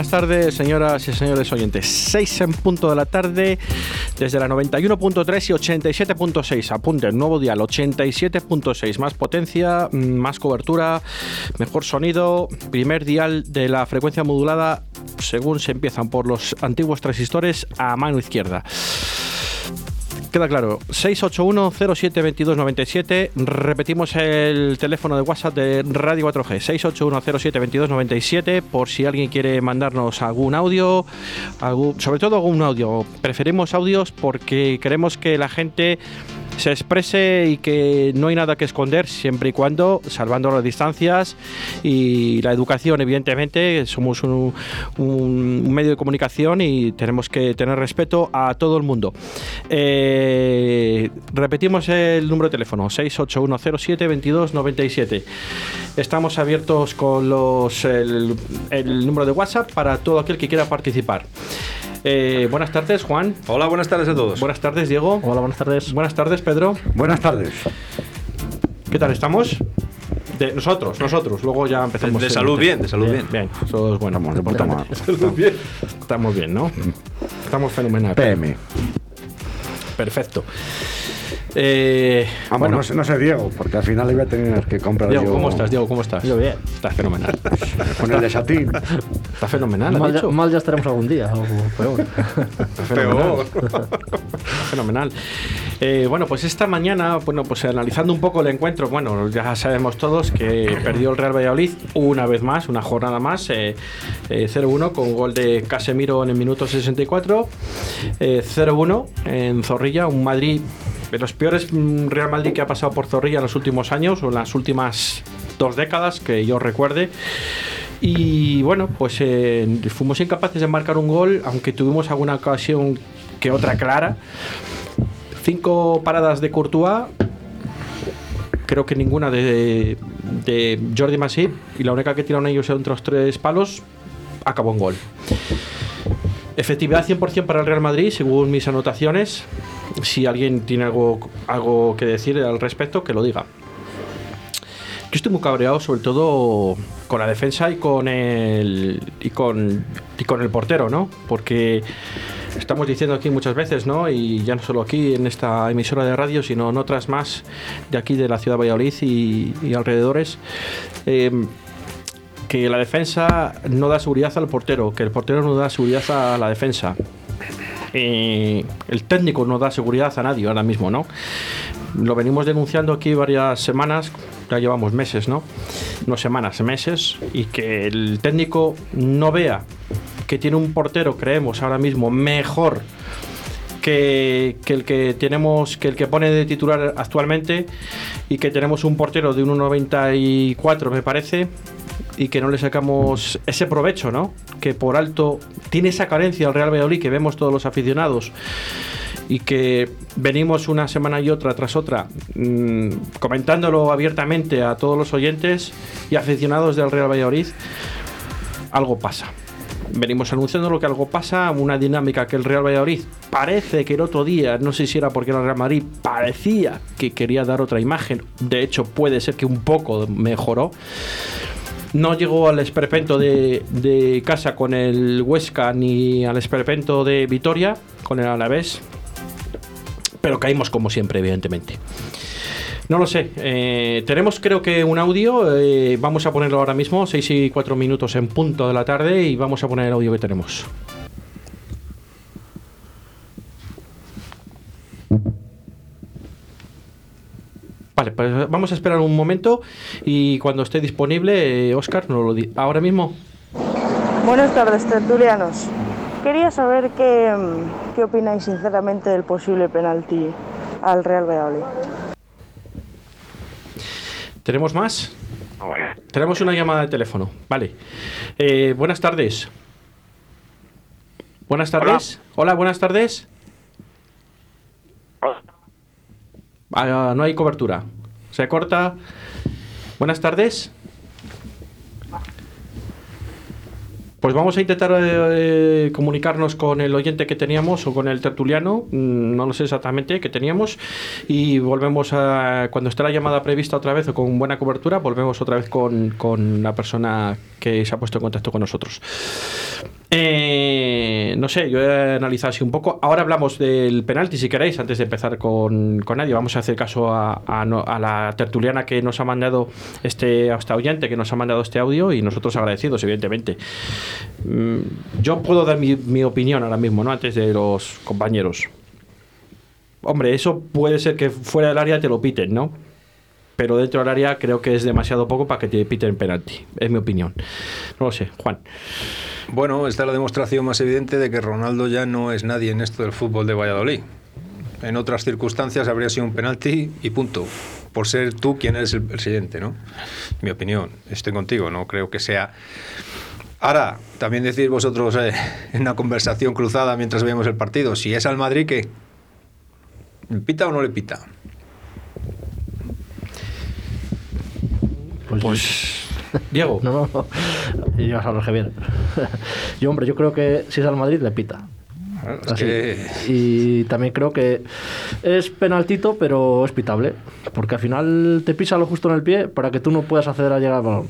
Buenas tardes, señoras y señores oyentes. 6 en punto de la tarde, desde la 91.3 y 87.6. Apunte, nuevo dial, 87.6. Más potencia, más cobertura, mejor sonido. Primer dial de la frecuencia modulada, según se empiezan por los antiguos transistores, a mano izquierda. Queda claro, 681-072297. Repetimos el teléfono de WhatsApp de Radio 4G, 681-072297, por si alguien quiere mandarnos algún audio, sobre todo algún audio. Preferimos audios porque queremos que la gente se exprese y que no hay nada que esconder siempre y cuando salvando las distancias y la educación evidentemente somos un, medio de comunicación y tenemos que tener respeto a todo el mundo. Eh, repetimos el número de teléfono 681072297 estamos abiertos con los el, el número de WhatsApp para todo aquel que quiera participar eh, buenas tardes, Juan. Hola, buenas tardes a todos. Buenas tardes, Diego. Hola, buenas tardes. Buenas tardes, Pedro. Buenas tardes. ¿Qué tal estamos? De nosotros, nosotros. Luego ya empezamos. De, salud bien, de salud bien. Bien, eso es bueno. Estamos, estamos, bien. Estamos bien, ¿no? Estamos fenomenal. PM. Perfecto. Eh, bueno, no sé, Diego, porque al final iba a tener que comprar Diego, ¿cómo estás, Diego? ¿Cómo estás? Yo bien. Estás fenomenal. Con el de Satín. Está fenomenal, mal, ya, mal ya estaremos algún día, o peor. Está fenomenal. fenomenal. Eh, bueno, pues esta mañana, bueno, pues analizando un poco el encuentro, bueno, ya sabemos todos que perdió el Real Valladolid una vez más, una jornada más, eh, 0-1 eh, con gol de Casemiro en el minuto 64, 0-1 eh, en Zorrilla, un Madrid de los peores mm, Real Madrid que ha pasado por Zorrilla en los últimos años o en las últimas dos décadas que yo recuerde. Y bueno, pues eh, fuimos incapaces de marcar un gol, aunque tuvimos alguna ocasión que otra clara. Cinco paradas de Courtois, creo que ninguna de, Jordi Masip, y la única que tiraron ellos entre los tres palos, acabó en gol. Efectividad 100% para el Real Madrid, según mis anotaciones. Si alguien tiene algo, algo que decir al respecto, que lo diga. Yo estoy muy cabreado, sobre todo con la defensa y con el y con, y con el portero, ¿no? Porque estamos diciendo aquí muchas veces, ¿no? Y ya no solo aquí en esta emisora de radio, sino en otras más de aquí de la ciudad de Valladolid y, alrededores. Eh, que la defensa no da seguridad al portero, que el portero no da seguridad a la defensa. Eh, el técnico no da seguridad a nadie ahora mismo, ¿no? Lo venimos denunciando aquí varias semanas, ya llevamos meses, ¿no? No semanas, meses, y que el técnico no vea que tiene un portero, creemos ahora mismo, mejor que, que, el que tenemos, que el que pone de titular actualmente, y que tenemos un portero de 1,94 me parece, y que no le sacamos ese provecho, ¿no? Que por alto tiene esa carencia el Real Valladolid que vemos todos los aficionados y que venimos una semana y otra tras otra mmm, comentándolo abiertamente a todos los oyentes y aficionados del Real Valladolid, algo pasa. Venimos anunciando lo que algo pasa, una dinámica que el Real Valladolid parece que el otro día, no sé si era porque el Real Madrid parecía que quería dar otra imagen, de hecho puede ser que un poco mejoró, no llegó al esperpento de, casa con el Huesca ni al esperpento de Vitoria con el Alavés, pero caímos como siempre, evidentemente. No lo sé. Eh, tenemos creo que un audio. Eh, vamos a ponerlo ahora mismo, 6 y 4 minutos en punto de la tarde y vamos a poner el audio que tenemos. Vale, pues vamos a esperar un momento y cuando esté disponible, Oscar, no lo di ahora mismo. Buenas tardes, tertulianos. Quería saber qué, qué opináis sinceramente del posible penalti al Real Valladolid. ¿Tenemos más? Tenemos una llamada de teléfono. Vale. Eh, buenas tardes. Buenas tardes. Hola, buenas tardes. Ah, no hay cobertura. Se corta. Buenas tardes. Pues vamos a intentar eh, eh, comunicarnos con el oyente que teníamos o con el tertuliano, mm, no lo sé exactamente, que teníamos, y volvemos a, cuando esté la llamada prevista otra vez o con buena cobertura, volvemos otra vez con, con la persona que se ha puesto en contacto con nosotros. Eh, no sé, yo he analizado así un poco. Ahora hablamos del penalti, si queréis, antes de empezar con, con nadie. Vamos a hacer caso a, la tertuliana que nos ha mandado este, oyente que nos ha mandado este audio y nosotros agradecidos, evidentemente. Mm, Yo puedo dar mi, mi opinión ahora mismo, ¿no? Antes de los compañeros. Hombre, eso puede ser que fuera del área te lo piten, ¿no? Pero dentro del área creo que es demasiado poco para que te piten penalti. Es mi opinión. No lo sé, Juan. Bueno, esta es la demostración más evidente de que Ronaldo ya no es nadie en esto del fútbol de Valladolid. En otras circunstancias habría sido un penalti y punto. Por ser tú quien eres el presidente, ¿no? Mi opinión. Estoy contigo, no creo que sea. Ahora, también decir vosotros eh, en una conversación cruzada mientras veíamos el partido, si es al Madrid, ¿qué? ¿Le pita o no le pita? Pues, Diego. no, no, no. Y vas a hablar yo, hombre, yo creo que si es al Madrid, le pita. Es Así. que- Y también creo que es penaltito, pero es pitable. Porque al final te pisa lo justo en el pie para que tú no puedas acceder a llegar al balón.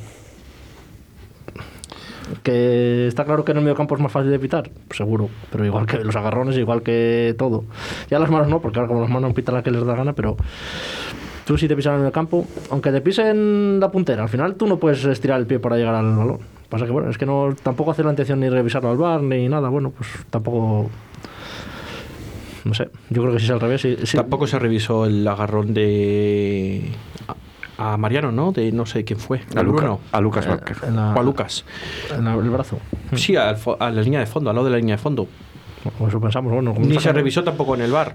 Que está claro que en el medio campo es más fácil de pitar, seguro. Pero igual que los agarrones, igual que todo. Ya las manos no, porque ahora como las manos pitan la que les da gana, pero tú si te pisan en el campo, aunque te pisen la puntera, al final tú no puedes estirar el pie para llegar al balón. Pasa que bueno, es que no tampoco hace la intención ni revisarlo al bar ni nada, bueno, pues tampoco no sé, yo creo que si es al revés, sí, sí. Tampoco se revisó el agarrón de. A, Mariano, ¿no? De no sé quién fue. A, Luca- Bruno. a Lucas Vázquez. la- O a Lucas. en la- el brazo. Sí, al a la línea de fondo, al lado de la línea de fondo. O eso pensamos, bueno, Ni se revisó tampoco en el bar.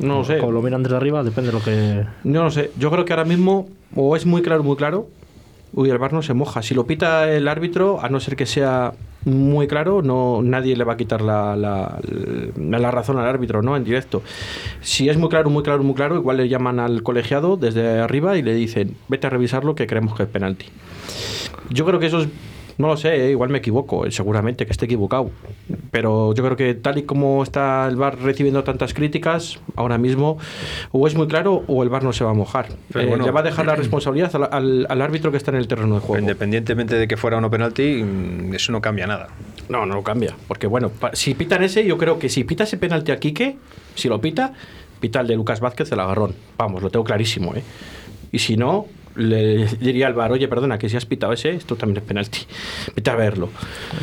No lo sé. Como lo miran desde arriba, depende de lo que. No lo sé. Yo creo que ahora mismo o es muy claro, muy claro. Uy, el bar no se moja. Si lo pita el árbitro, a no ser que sea muy claro, no nadie le va a quitar la, la, la- la razón al árbitro, ¿no? En directo. Si es muy claro, muy claro, muy claro, igual le llaman al colegiado desde arriba y le dicen, vete a revisarlo que creemos que es penalti. Yo creo que eso es, no lo sé, ¿eh? igual me equivoco, eh, seguramente que esté equivocado. Pero yo creo que tal y como está el VAR recibiendo tantas críticas, ahora mismo o es muy claro o el VAR no se va a mojar. Eh, bueno. le va a dejar la responsabilidad al, al- al árbitro que está en el terreno de juego. Independientemente de que fuera o no penalti, mm, eso no cambia nada. No, no lo cambia. Porque bueno, si pitan ese, yo creo que si pita ese penalti a Quique, si lo pita, pita el de Lucas Vázquez el agarrón. Vamos, lo tengo clarísimo, ¿eh? Y si no, le diría al bar, oye, perdona, que si has pitado ese, esto también es penalti. Vete a verlo.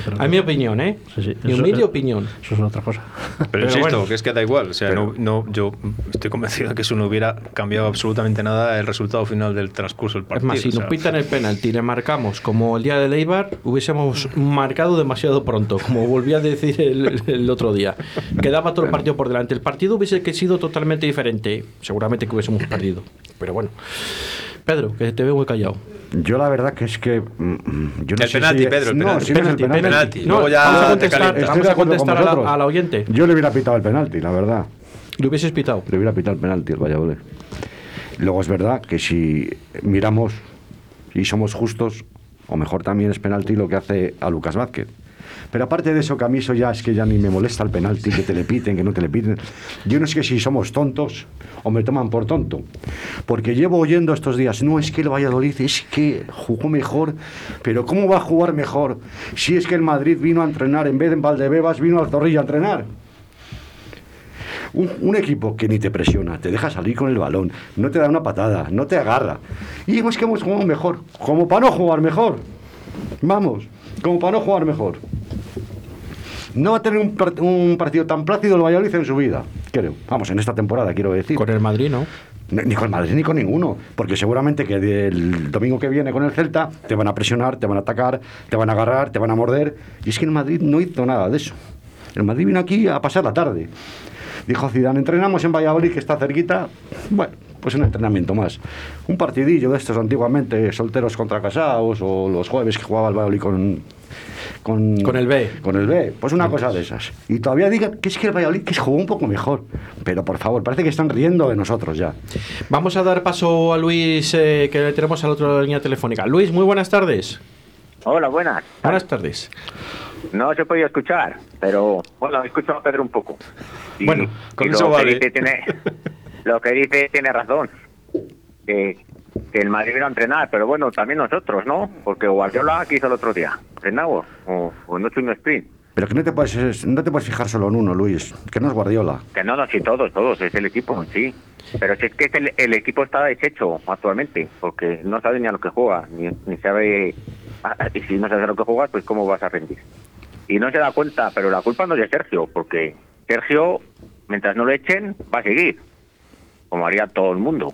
pero- A mi opinión, ¿eh? Sí, sí. Mi humilde opinión. Eso es otra cosa. Pero, Pero insisto, bueno. que es que da igual. O sea, no, no, yo estoy convencido de que eso no hubiera cambiado absolutamente nada el resultado final del transcurso del Es partido. más, si o sea, nos pitan el penalti y le marcamos como el día de Leibar, hubiésemos marcado demasiado pronto, como volví a decir el, el otro día. Quedaba todo el partido por delante. El partido hubiese que sido totalmente diferente. Seguramente que hubiésemos perdido. Pero bueno. Pedro, que te veo muy callado. Yo la verdad que es que... mm, Yo no El sé penalti, si- Pedro, el no, penalti. si no es el Penalti, penalti. No, Luego ya vamos a te contestar, vamos a contestar a la, a la oyente. Yo le hubiera pitado el penalti, la verdad. Le hubieses pitado. Le hubiera pitado el penalti al Valladolid. Luego es verdad que si miramos y somos justos, o mejor también es penalti lo que hace a Lucas Vázquez. Pero aparte de eso, que a mí eso ya es que ya ni me molesta el penalti, que te le piten, que no te le piten. Yo no sé si somos tontos o me toman por tonto. Porque llevo oyendo estos días, no es que el Valladolid es que jugó mejor, pero ¿cómo va a jugar mejor si es que el Madrid vino a entrenar en vez de en Valdebebas, vino al Zorrilla a entrenar? Un, un equipo que ni te presiona, te deja salir con el balón, no te da una patada, no te agarra. Y es que hemos jugado mejor, como para no jugar mejor. Vamos, como para no jugar mejor. No va a tener un, part- un partido tan plácido el Valladolid en su vida, creo. Vamos, en esta temporada, quiero decir. Con el Madrid, ¿no? Ni ni con el Madrid ni con ninguno, porque seguramente que el domingo que viene con el Celta te van a presionar, te van a atacar, te van a agarrar, te van a morder. Y es que el Madrid no hizo nada de eso. El Madrid vino aquí a pasar la tarde. Dijo Zidane, entrenamos en Valladolid, que está cerquita. Bueno, pues un entrenamiento más. Un partidillo de estos antiguamente, solteros contra casados, o los jueves que jugaba el Valladolid con... Con, Con el B. Con el B, pues una cosa de esas. Y todavía digan que es que el Valladolid que jugó un poco mejor. Pero por favor, parece que están riendo de nosotros ya. Vamos a dar paso a Luis, eh, que le tenemos al otro línea telefónica. Luis, muy buenas tardes. Hola, buenas. Buenas tardes. No se podía escuchar, pero bueno, he escuchado a Pedro un poco. Y- Bueno, con y eso lo vale. Que dice tiene, lo que dice tiene razón. Que el Madrid vino a entrenar, pero bueno, también nosotros, ¿no? Porque Guardiola, ¿qué hizo el otro día? ¿Entrenamos? O, o no hecho un sprint. Pero que no te puedes, no te puedes fijar solo en uno, Luis. Que no es Guardiola. Que no, no, sí, todos, todos, es el equipo, sí. Pero si es que es el, el equipo está deshecho actualmente, porque no sabe ni a lo que juega, ni, ni sabe. ah, Y si no sabes a lo que juegas, pues cómo vas a rendir. Y no se da cuenta, pero la culpa no es de Sergio, porque Sergio, mientras no lo echen, va a seguir, como haría todo el mundo.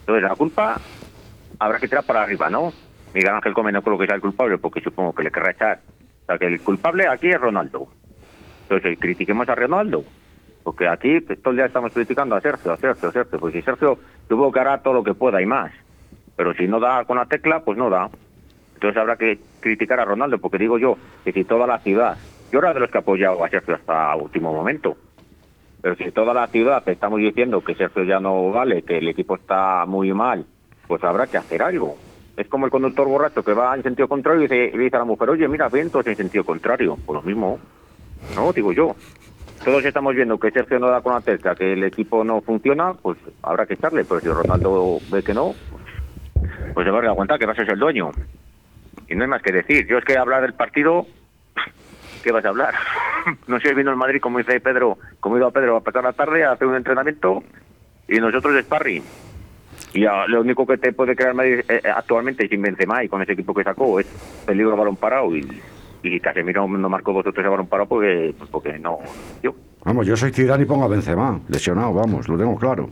Entonces la culpa habrá que tirar para arriba, ¿no? Miguel Ángel Gómez no creo que sea el culpable, porque supongo que le querrá echar. O sea, que el culpable aquí es Ronaldo. Entonces, critiquemos a Ronaldo. Porque aquí pues, todo el día estamos criticando a Sergio, a Sergio, a Sergio. Pues si Sergio tuvo que hará todo lo que pueda y más. Pero si no da con la tecla, pues no da. Entonces habrá que criticar a Ronaldo, porque digo yo que si toda la ciudad, yo era de los que apoyado a Sergio hasta último momento, pero si toda la ciudad estamos diciendo que Sergio ya no vale, que el equipo está muy mal, pues habrá que hacer algo. Es como el conductor borracho que va en sentido contrario y dice, dice a la mujer, oye, mira, vientos en sentido contrario. Pues lo mismo, no, digo yo. Todos estamos viendo que Sergio no da con la tecla, que el equipo no funciona, pues habrá que echarle. Pero si Ronaldo ve que no, pues, pues se va a dar cuenta que vas a ser el dueño. Y no hay más que decir. Yo es que hablar del partido, ¿qué vas a hablar? no sé, vino el Madrid, como dice Pedro, como iba Pedro a pasar la tarde a hacer un entrenamiento y nosotros de sparring. Y ah, lo único que te puede crear Madrid eh, eh, actualmente sin Benzema y con ese equipo que sacó es peligro a balón parado y, y Casemiro no marcó dos o tres a balón parado porque, pues porque no yo Vamos, yo soy Zidane y pongo a Benzema. Lesionado, vamos, lo tengo claro.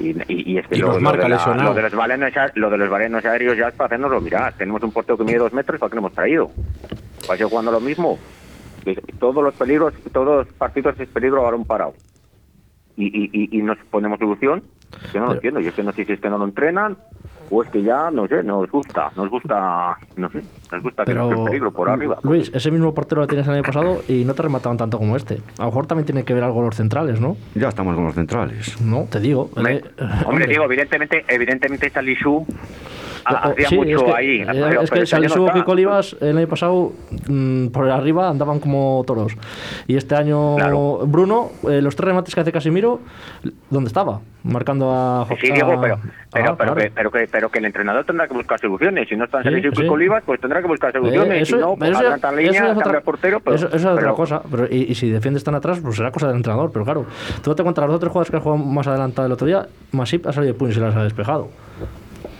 y, y- y es que Y lo, nos lo marca de la- lesionado. lo de los balones a- lo de los aéreos ya es para hacernoslo mirar tenemos un portero que mide dos metros ¿para qué lo hemos traído? ¿para seguir jugando lo mismo? Todos los peligros todos los partidos es peligro a balón parado y, y, y, y nos ponemos solución que no lo entiendo yo es que no sé si es que no lo entrenan o es que ya no sé nos gusta nos gusta no sé nos gusta que nos Pero, el peligro por arriba Luis, ese mismo portero lo tienes el año pasado y no te remataban tanto como este. A lo mejor también tiene que ver algo los centrales, ¿no? Ya estamos con los centrales. No, te digo. Hombre, eh, hombre, digo, evidentemente, evidentemente Salisu Ah, hacía sí, mucho es que, ahí. eh, es que este Salisu está. Kiko Olivas el año pasado mm, por arriba andaban como toros. Y este año Claro. Bruno, eh, los tres remates que hace Casimiro, ¿dónde estaba? Marcando a Sí, a- Diego, pero, pero, Ah, pero, claro. que, pero, que, pero que el entrenador tendrá que buscar soluciones. Si no están Sí, y sí. Kiko Olivas, pues tendrá que buscar soluciones. Eh, si no, pues eso eso línea, es otra- el portero. Pero, eso, eso es otra cosa. Pero, y, y si defiendes tan atrás, pues será cosa del entrenador. Pero claro, tú date cuenta, las dos o tres jugadas que has jugado más adelantado el otro día, Masip ha salido de puño y se las ha despejado.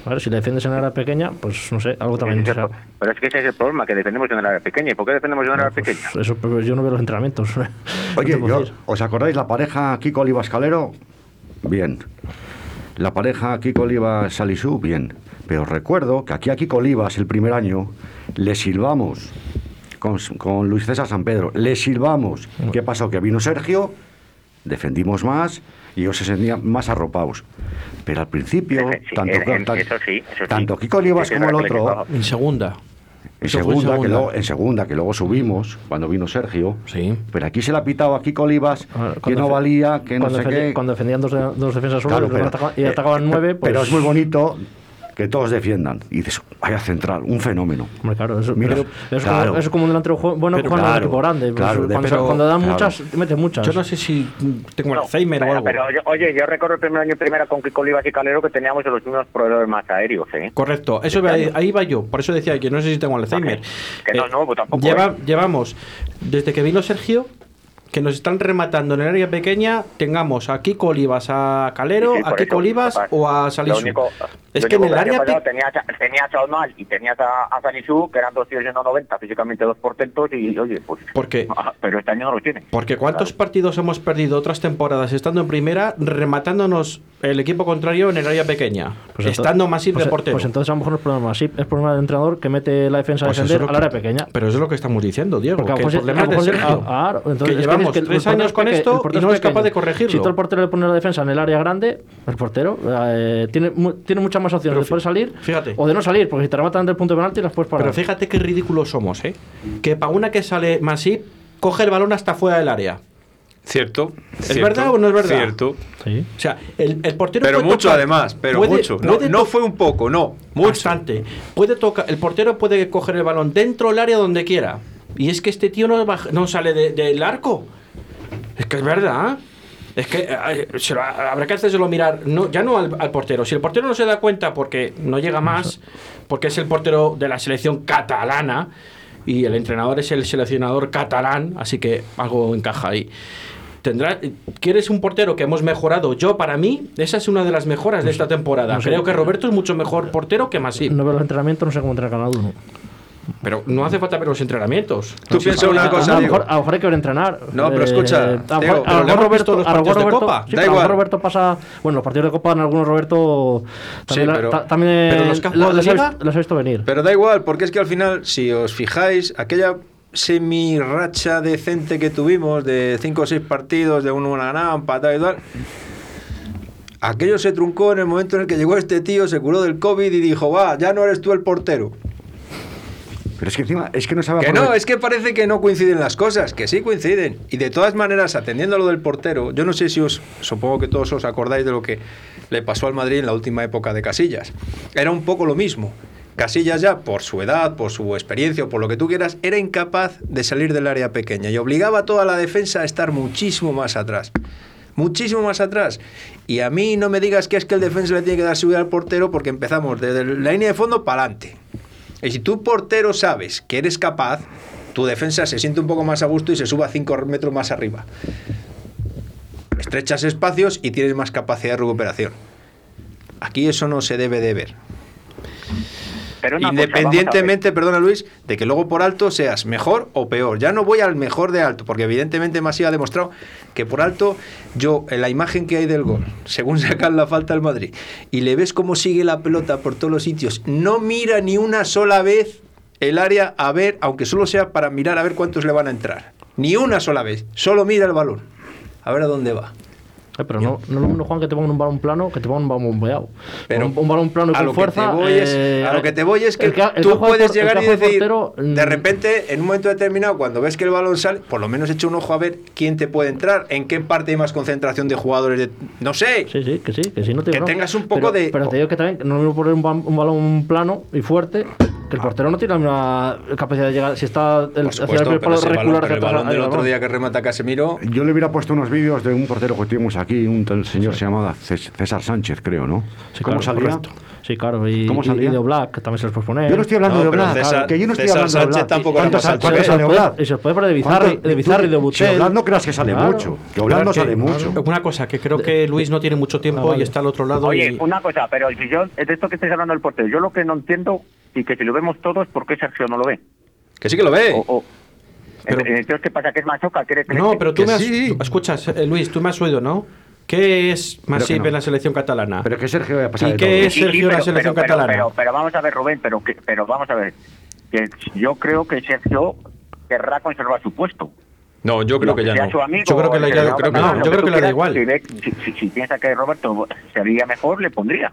Vale, si le defiendes en área pequeña, pues no sé, algo también. es será. el- pero es que ese es el problema, que defendemos en el área pequeña. ¿Y por qué defendemos en el área pequeña? Pues eso, pero yo no veo los entrenamientos. Oye, yo-. ¿os acordáis la pareja Kiko Olivas Calero? Bien. La pareja Kiko Olivas Salisú, bien. Pero recuerdo que aquí a Kiko Olivas el primer año le silbamos con, con Luis César San Pedro. Le silbamos. ¿Qué pasó? Que vino Sergio, defendimos más y ellos se sentían más arropados. Pero al principio, Sí, tanto, en- en- tan- eso sí, eso sí. tanto Kiko Olivas como el otro. En segunda. en segunda, que luego, en segunda, que luego subimos, cuando vino Sergio. Sí. Pero aquí se le ha pitado a Kiko Olivas A ver, que no valía, que no cuando sé qué. Cuando defendían dos, de- dos defensas solos Claro, pero- atacaban- y atacaban eh, nueve, pues. Pero es muy bonito que todos defiendan. Y dices, vaya central, un fenómeno. Hombre, claro, eso, Mira, pero eso, es claro. como, eso es como un delantero bueno Pero en un claro, equipo grande. pues, claro, de- cuando, se- pero- cuando dan claro. muchas, mete muchas. Yo no sé si tengo No, Alzheimer o algo. pero, oye, oye, yo recuerdo el primer año y primera con Kiko Olivas y Calero que teníamos los mismos proveedores más aéreos, ¿eh? Correcto, eso iba- ahí va yo. Por eso decía que no sé si tengo Alzheimer. Que no, no, pues tampoco, lleva- ¿eh? Llevamos, desde que vino Sergio, que nos están rematando en el área pequeña, tengamos a Kiko Olivas, a Calero, Sí, sí, a por Kiko eso, Olivas papá. o a Lo Salisu. único- es lo que en el área pasado pe- tenías, a- tenías a y tenías a, a Salisu, que eran dos tíos de 1,90, físicamente dos portentos, y oye, pues. ¿Por qué? Ah, Pero este año no los tiene. Porque cuántos Claro. partidos hemos perdido otras temporadas estando en primera, rematándonos el equipo contrario en el área pequeña, Pues estando más pues, de portero. Pues entonces a lo mejor no es problema así, es problema del entrenador que mete la defensa Pues a defender lo al área que- pequeña. Pero eso es lo que estamos diciendo, Diego. Porque que lo el problema lo es de Sergio. ah, ah, entonces que es que llevamos llevamos es que tres años con esto y no es capaz de corregirlo. Si tú el portero le pone la defensa en el área grande, el portero eh, tiene, mu- tiene muchas más opciones Pero de salir fíjate. o de no salir, porque si te rematan del punto de penalti las puedes parar. Pero fíjate qué ridículos somos, ¿eh? Que para una que sale Masip, coge el balón hasta fuera del área. Cierto. ¿Es cierto, verdad o no es verdad? Cierto. Sí. O sea, el, el portero Pero puede mucho tocar- además, pero puede- mucho. No, puede no to- fue un poco, no. Mucho. Bastante. Puede tocar, el portero puede coger el balón dentro del área donde quiera. Y es que este tío no, baja- no sale de- del arco. Es que es verdad. Es que eh, se lo- habrá que hacérselo mirar, no, ya no al, al portero. Si el portero no se da cuenta porque no llega más, porque es el portero de la selección catalana y el entrenador es el seleccionador catalán, así que algo encaja ahí. Tendrá, ¿Quieres un portero que hemos mejorado? Yo, para mí, esa es una de las mejoras de esta temporada. no sé. Creo que Roberto es mucho mejor portero que Masip. No veo los entrenamientos, no sé cómo entrena cada uno. Pero no hace falta ver los entrenamientos. Tú piensa una cosa, a, lo Diego. mejor, a lo mejor hay que ver entrenar. No, pero escucha, a lo mejor- a pero lo mejor Roberto, visto los a lo mejor partidos de Roberto- Copa. sí, Da pero a lo mejor igual. Roberto pasa. Bueno, los partidos de Copa en algunos Roberto. También, Sí, pero- ta- también pero los de he Liga- visto, les he visto venir. Pero da igual, porque es que al final, si os fijáis, aquella semi racha decente que tuvimos de 5 o 6 partidos, de uno una ganada, empatado y tal, aquello se truncó en el momento en el que llegó este tío, se curó del COVID y dijo, va, ya no eres tú el portero. Pero es que encima, es que no sabe Que no, es que parece que no coinciden las cosas, que sí coinciden. Y de todas maneras, atendiendo a lo del portero, yo no sé si os, supongo que todos os acordáis de lo que le pasó al Madrid en la última época de Casillas. Era un poco lo mismo. Casillas ya, por su edad, por su experiencia o por lo que tú quieras, era incapaz de salir del área pequeña y obligaba a toda la defensa a estar muchísimo más atrás. Muchísimo más atrás. Y a mí no me digas que es que el defensa le tiene que dar subida al portero porque empezamos desde la línea de fondo para adelante. Y si tú, portero, sabes que eres capaz, tu defensa se siente un poco más a gusto y se suba 5 metros más arriba. Estrechas espacios y tienes más capacidad de recuperación. Aquí eso no se debe de ver. Independientemente, perdona Luis, de que luego por alto seas mejor o peor. Ya no voy al mejor de alto, porque evidentemente Masía ha demostrado que por alto, yo, en la imagen que hay del gol, según sacan la falta al Madrid, y le ves cómo sigue la pelota por todos los sitios, no mira ni una sola vez el área a ver, aunque solo sea para mirar a ver cuántos le van a entrar. Ni una sola vez, solo mira el balón. A ver a dónde va. Eh, pero no, no es lo mismo, Juan, que te pongan un balón plano que te pongan un balón bombeado. Pero un, un balón plano con fuerza. que es, eh, a lo que te voy es que, el el tú que puedes por- llegar que y decir portero, mm, de repente en un momento determinado cuando ves que el balón sale por lo menos echa un ojo a ver quién te puede entrar en qué parte hay más concentración de jugadores de no sé Sí, sí, que sí, que sí, no te Que digo no. tengas un poco Pero- de- Pero te digo que también que no es lo mismo poner un, un balón plano y fuerte, que el portero no tiene la misma capacidad de llegar. Si está el, por hacia supuesto el pero ese balón, recular pero el atrás, balón del otro día que remata Casemiro Yo le hubiera puesto unos vídeos de un portero que tuvimos aquí, un tal señor se llamaba Cés- César Sánchez, creo, ¿no? Sí, ¿Cómo claro, salía? correcto. Sí, claro, y, ¿Cómo y- salía? y de Black, que también se les puede poner. Yo no estoy hablando No, de Black, César- que yo no estoy César hablando de Sánchez Black. tampoco ¿Cuántos sale Black? y se puede poner de Bizarri, de Bizarri, de Si Butel. Black no creas que sale Claro. mucho, que Oblak no sale que- mucho. Una cosa, que creo que Luis no tiene mucho tiempo Ah, vale. y está al otro lado. Oye, y- una cosa, pero si yo, de esto que estáis hablando del portero, yo lo que no entiendo, y que si lo vemos todos, ¿por qué Sergio no lo ve? que sí que lo ve O, o- Pero- entonces, ¿qué pasa? ¿Que es machoca? ¿Quiere que No, pero tú Que me has. sí. Escuchas, eh, Luis, tú me has oído, ¿no? ¿Qué es Masip no. en la selección catalana? Pero que Sergio vaya a pasar ¿Y de qué todo. es? Sergio en la selección pero, catalana. Pero, pero vamos a ver, Rubén, pero, que, pero vamos a ver. Que yo creo que Sergio querrá conservar su puesto. no yo creo que ya no amigo, Yo creo que le- yo creo que- catalán, no, lo yo creo tú que le da igual. Si, ve- si- si- si piensa que Roberto sería mejor, le pondría.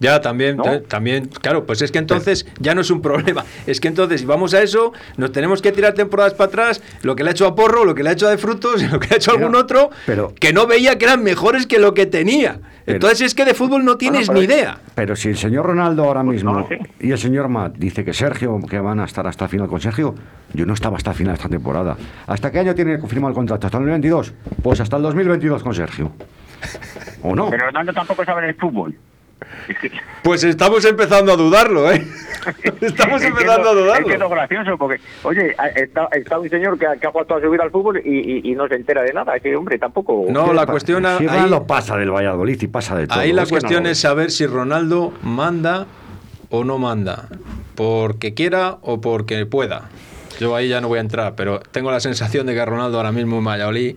Ya, también, ¿No? también, claro, pues es que entonces ya no es un problema. Es que entonces, si vamos a eso, nos tenemos que tirar temporadas para atrás, lo que le ha hecho a Porro, lo que le ha hecho a De Frutos, lo que le ha hecho a Pero- algún otro, pero- que no veía que eran mejores que lo que tenía. Pero- entonces es que de fútbol no tienes pero- ni idea. Pero si el señor Ronaldo ahora Pues no mismo y el señor Matt dice que Sergio, que van a estar hasta el final con Sergio, yo no estaba hasta el final de esta temporada. ¿Hasta qué año tiene confirmado el contrato? ¿Hasta el 2022? Pues hasta el 2022 con Sergio. ¿O no? Pero Ronaldo tampoco sabe del fútbol. Pues estamos empezando a dudarlo, ¿eh? estamos es empezando a dudarlo. Es que es lo gracioso, porque, oye, está, está un señor que, ha- que ha jugado toda su vida al fútbol y, y- y no se entera de nada. Es que, hombre, tampoco. No, la cuestión Si ahí, Ronaldo pasa del Valladolid y pasa de todo. ahí la es que no cuestión lo es saber si Ronaldo manda o no manda, porque quiera o porque pueda. Yo ahí ya no voy a entrar, pero tengo la sensación de que Ronaldo ahora mismo en Valladolid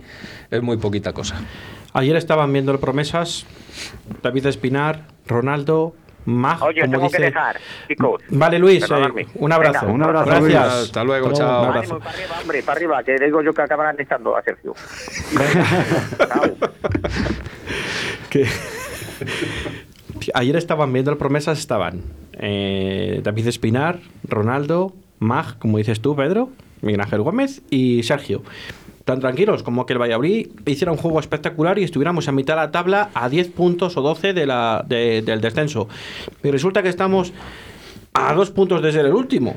es muy poquita cosa. Ayer estaban viendo el promesas David Espinar, Ronaldo, Mag, Oye, como tengo que dice. dejar, chicos. Vale, Luis, eh, un abrazo. Venga, un abrazo, Gracias. Luis. Hasta luego, Hasta chao. Un Ánimo, para arriba, hombre, para arriba, que digo yo que acabarán echando a Sergio. Que ayer estaban viendo el promesas estaban eh, David Espinar Ronaldo Mag como dices tú Pedro Miguel Ángel Gómez y Sergio tan tranquilos como que el Valladolid hiciera un juego espectacular y estuviéramos a mitad de la tabla a 10 puntos o 12 de la, de- del descenso y resulta que estamos a dos puntos de ser el último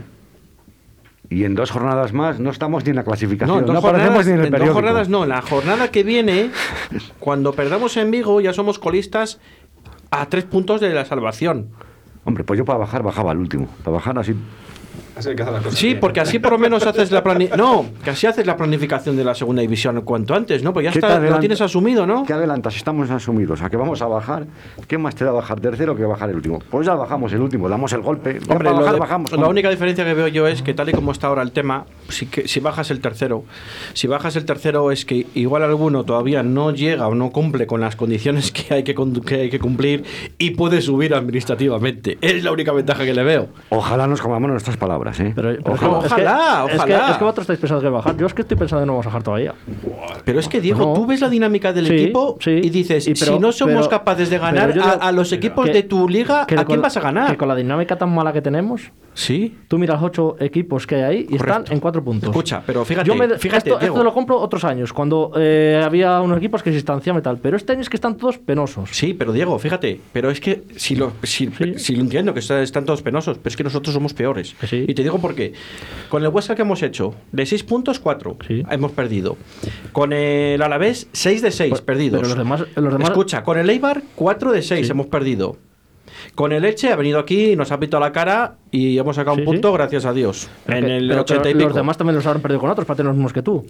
Y en dos jornadas más no estamos ni en la clasificación. no, en dos, aparecemos jornadas, ni en el en dos jornadas no. La jornada que viene, cuando perdamos en Vigo, ya somos colistas a tres puntos de la salvación. Hombre, pues yo para bajar bajaba al último. Para bajar así. Así que hace las cosas Sí, bien. porque así por lo menos haces la plani no, que así haces la planificación de la segunda división cuanto antes, ¿no? Pues ya ¿Qué está, lo tienes asumido, ¿no? ¿Qué adelantas? Estamos asumidos. ¿A que vamos a bajar? ¿Qué más te da bajar tercero que bajar el último? Pues ya bajamos el último, damos el golpe. Hombre, lo de- bajamos. la única diferencia que veo yo es que tal y como está ahora el tema, si, que, si bajas el tercero, si bajas el tercero es que igual alguno todavía no llega o no cumple con las condiciones que hay que, que hay que cumplir y puede subir administrativamente. Es la única ventaja que le veo. Ojalá nos comamos nuestras palabras, ¿eh? Pero, pero es que- Ojalá, es que, ojalá. Es que, es que vosotros estáis pensando que bajar. Yo es que estoy pensando que no vamos a bajar todavía. Pero es que, Diego, No. tú ves la dinámica del Sí, equipo sí. y dices, Y pero- si no somos pero- capaces de ganar yo a, los equipos que- de tu liga, ¿a quién vas a ganar? Que con la dinámica tan mala que tenemos, Sí. tú miras ocho equipos que hay ahí y están en cuatro puntos. Escucha, pero fíjate, Yo me- fíjate, esto, lo compro otros años, cuando eh, había unos equipos que se distanciaban y tal. Pero este año es que están todos penosos. Sí, pero Diego, fíjate, pero es que si lo, si, lo entiendo que está- están todos penosos, pero es que nosotros somos peores. Sí. Y te digo por qué. Con el Huesca que hemos hecho, de 6 puntos, 4 Sí. hemos perdido. Con el Alavés, 6 de 6 Pues, perdidos. pero los demás- los demás- Escucha, con el Eibar, 4 de 6 Sí. hemos perdido. Con el Elche ha venido aquí, nos ha pintado la cara y hemos sacado Sí, un punto, sí. gracias a Dios. Pero en que- el pero- 80 y pico. Los demás también los habrán perdido con otros para tener los mismos que tú.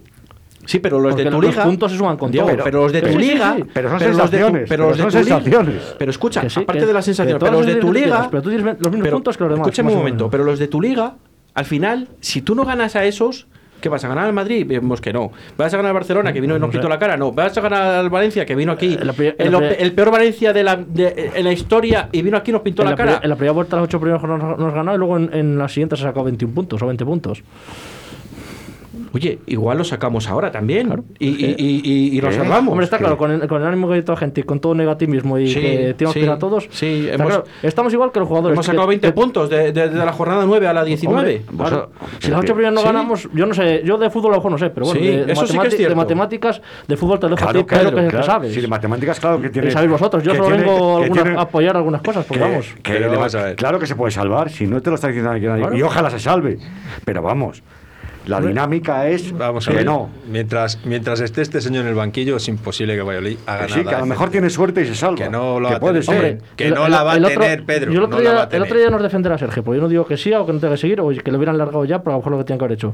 Sí, pero los Porque de tu los liga. puntos se suman con Diego, todo. pero los de tu liga. Pero son los de tu- sensaciones, pero los de son tu liga- sensaciones. Pero escucha, sí, aparte de las sensaciones, pero los de tu liga. pero tú tienes los mismos pero puntos que los demás, Escúchame un momento, pero los de tu liga, al final, si tú no ganas a esos. ¿Qué vas a ganar al Madrid? Vemos que no. ¿Vas a ganar al Barcelona, que vino y nos quitó la cara? No. ¿Vas a ganar al Valencia, que vino aquí? Eh, la el, peor Valencia de la, de- en la historia y vino aquí y nos pintó la, la, cara. en la primera vuelta, las ocho primeras jornadas nos ganó y luego en, en la siguiente se sacó 21 puntos o 20 puntos. Oye, igual lo sacamos ahora también. Claro. Y, y, y, y- ¿Qué? salvamos. Hombre, está claro, con el, con el ánimo que hay toda gente y con todo negativismo y Sí, que tenemos sí, que ir a todos. sí, hemos- claro, estamos igual que los jugadores. Hemos que- sacado 20 que- puntos de, de- de la jornada 9 a la 19. Hombre, claro. Vos- si las ocho que- primeras no sí. ganamos, yo no sé, yo de fútbol a lo mejor no sé, pero bueno, Sí, de, eso sí que es de matemáticas, de fútbol te lo dejo a ti, Claro, Pedro, que es el que sabes. Sí, de matemáticas, claro que tiene. Y sabéis vosotros, yo solo tiene- vengo alguna- tiene- a apoyar algunas cosas, porque que- vamos. Claro que se puede salvar, si no te lo está diciendo nadie. Y ojalá se salve. Pero vamos, la dinámica es Vamos a que ver. no. Mientras, mientras esté este señor en el banquillo, es imposible que Valladolid haga Que nada. sí, que a lo mejor tiene suerte y se salva. Que no lo va a puede ser. Hombre, que el- no el- la va a el tener, Pedro, Yo el otro, no la día, va a el tener. otro día nos defenderá Sergio, porque yo no digo que sí o que no tenga que seguir, o que lo hubieran largado ya, pero a lo mejor lo que tenían que haber hecho.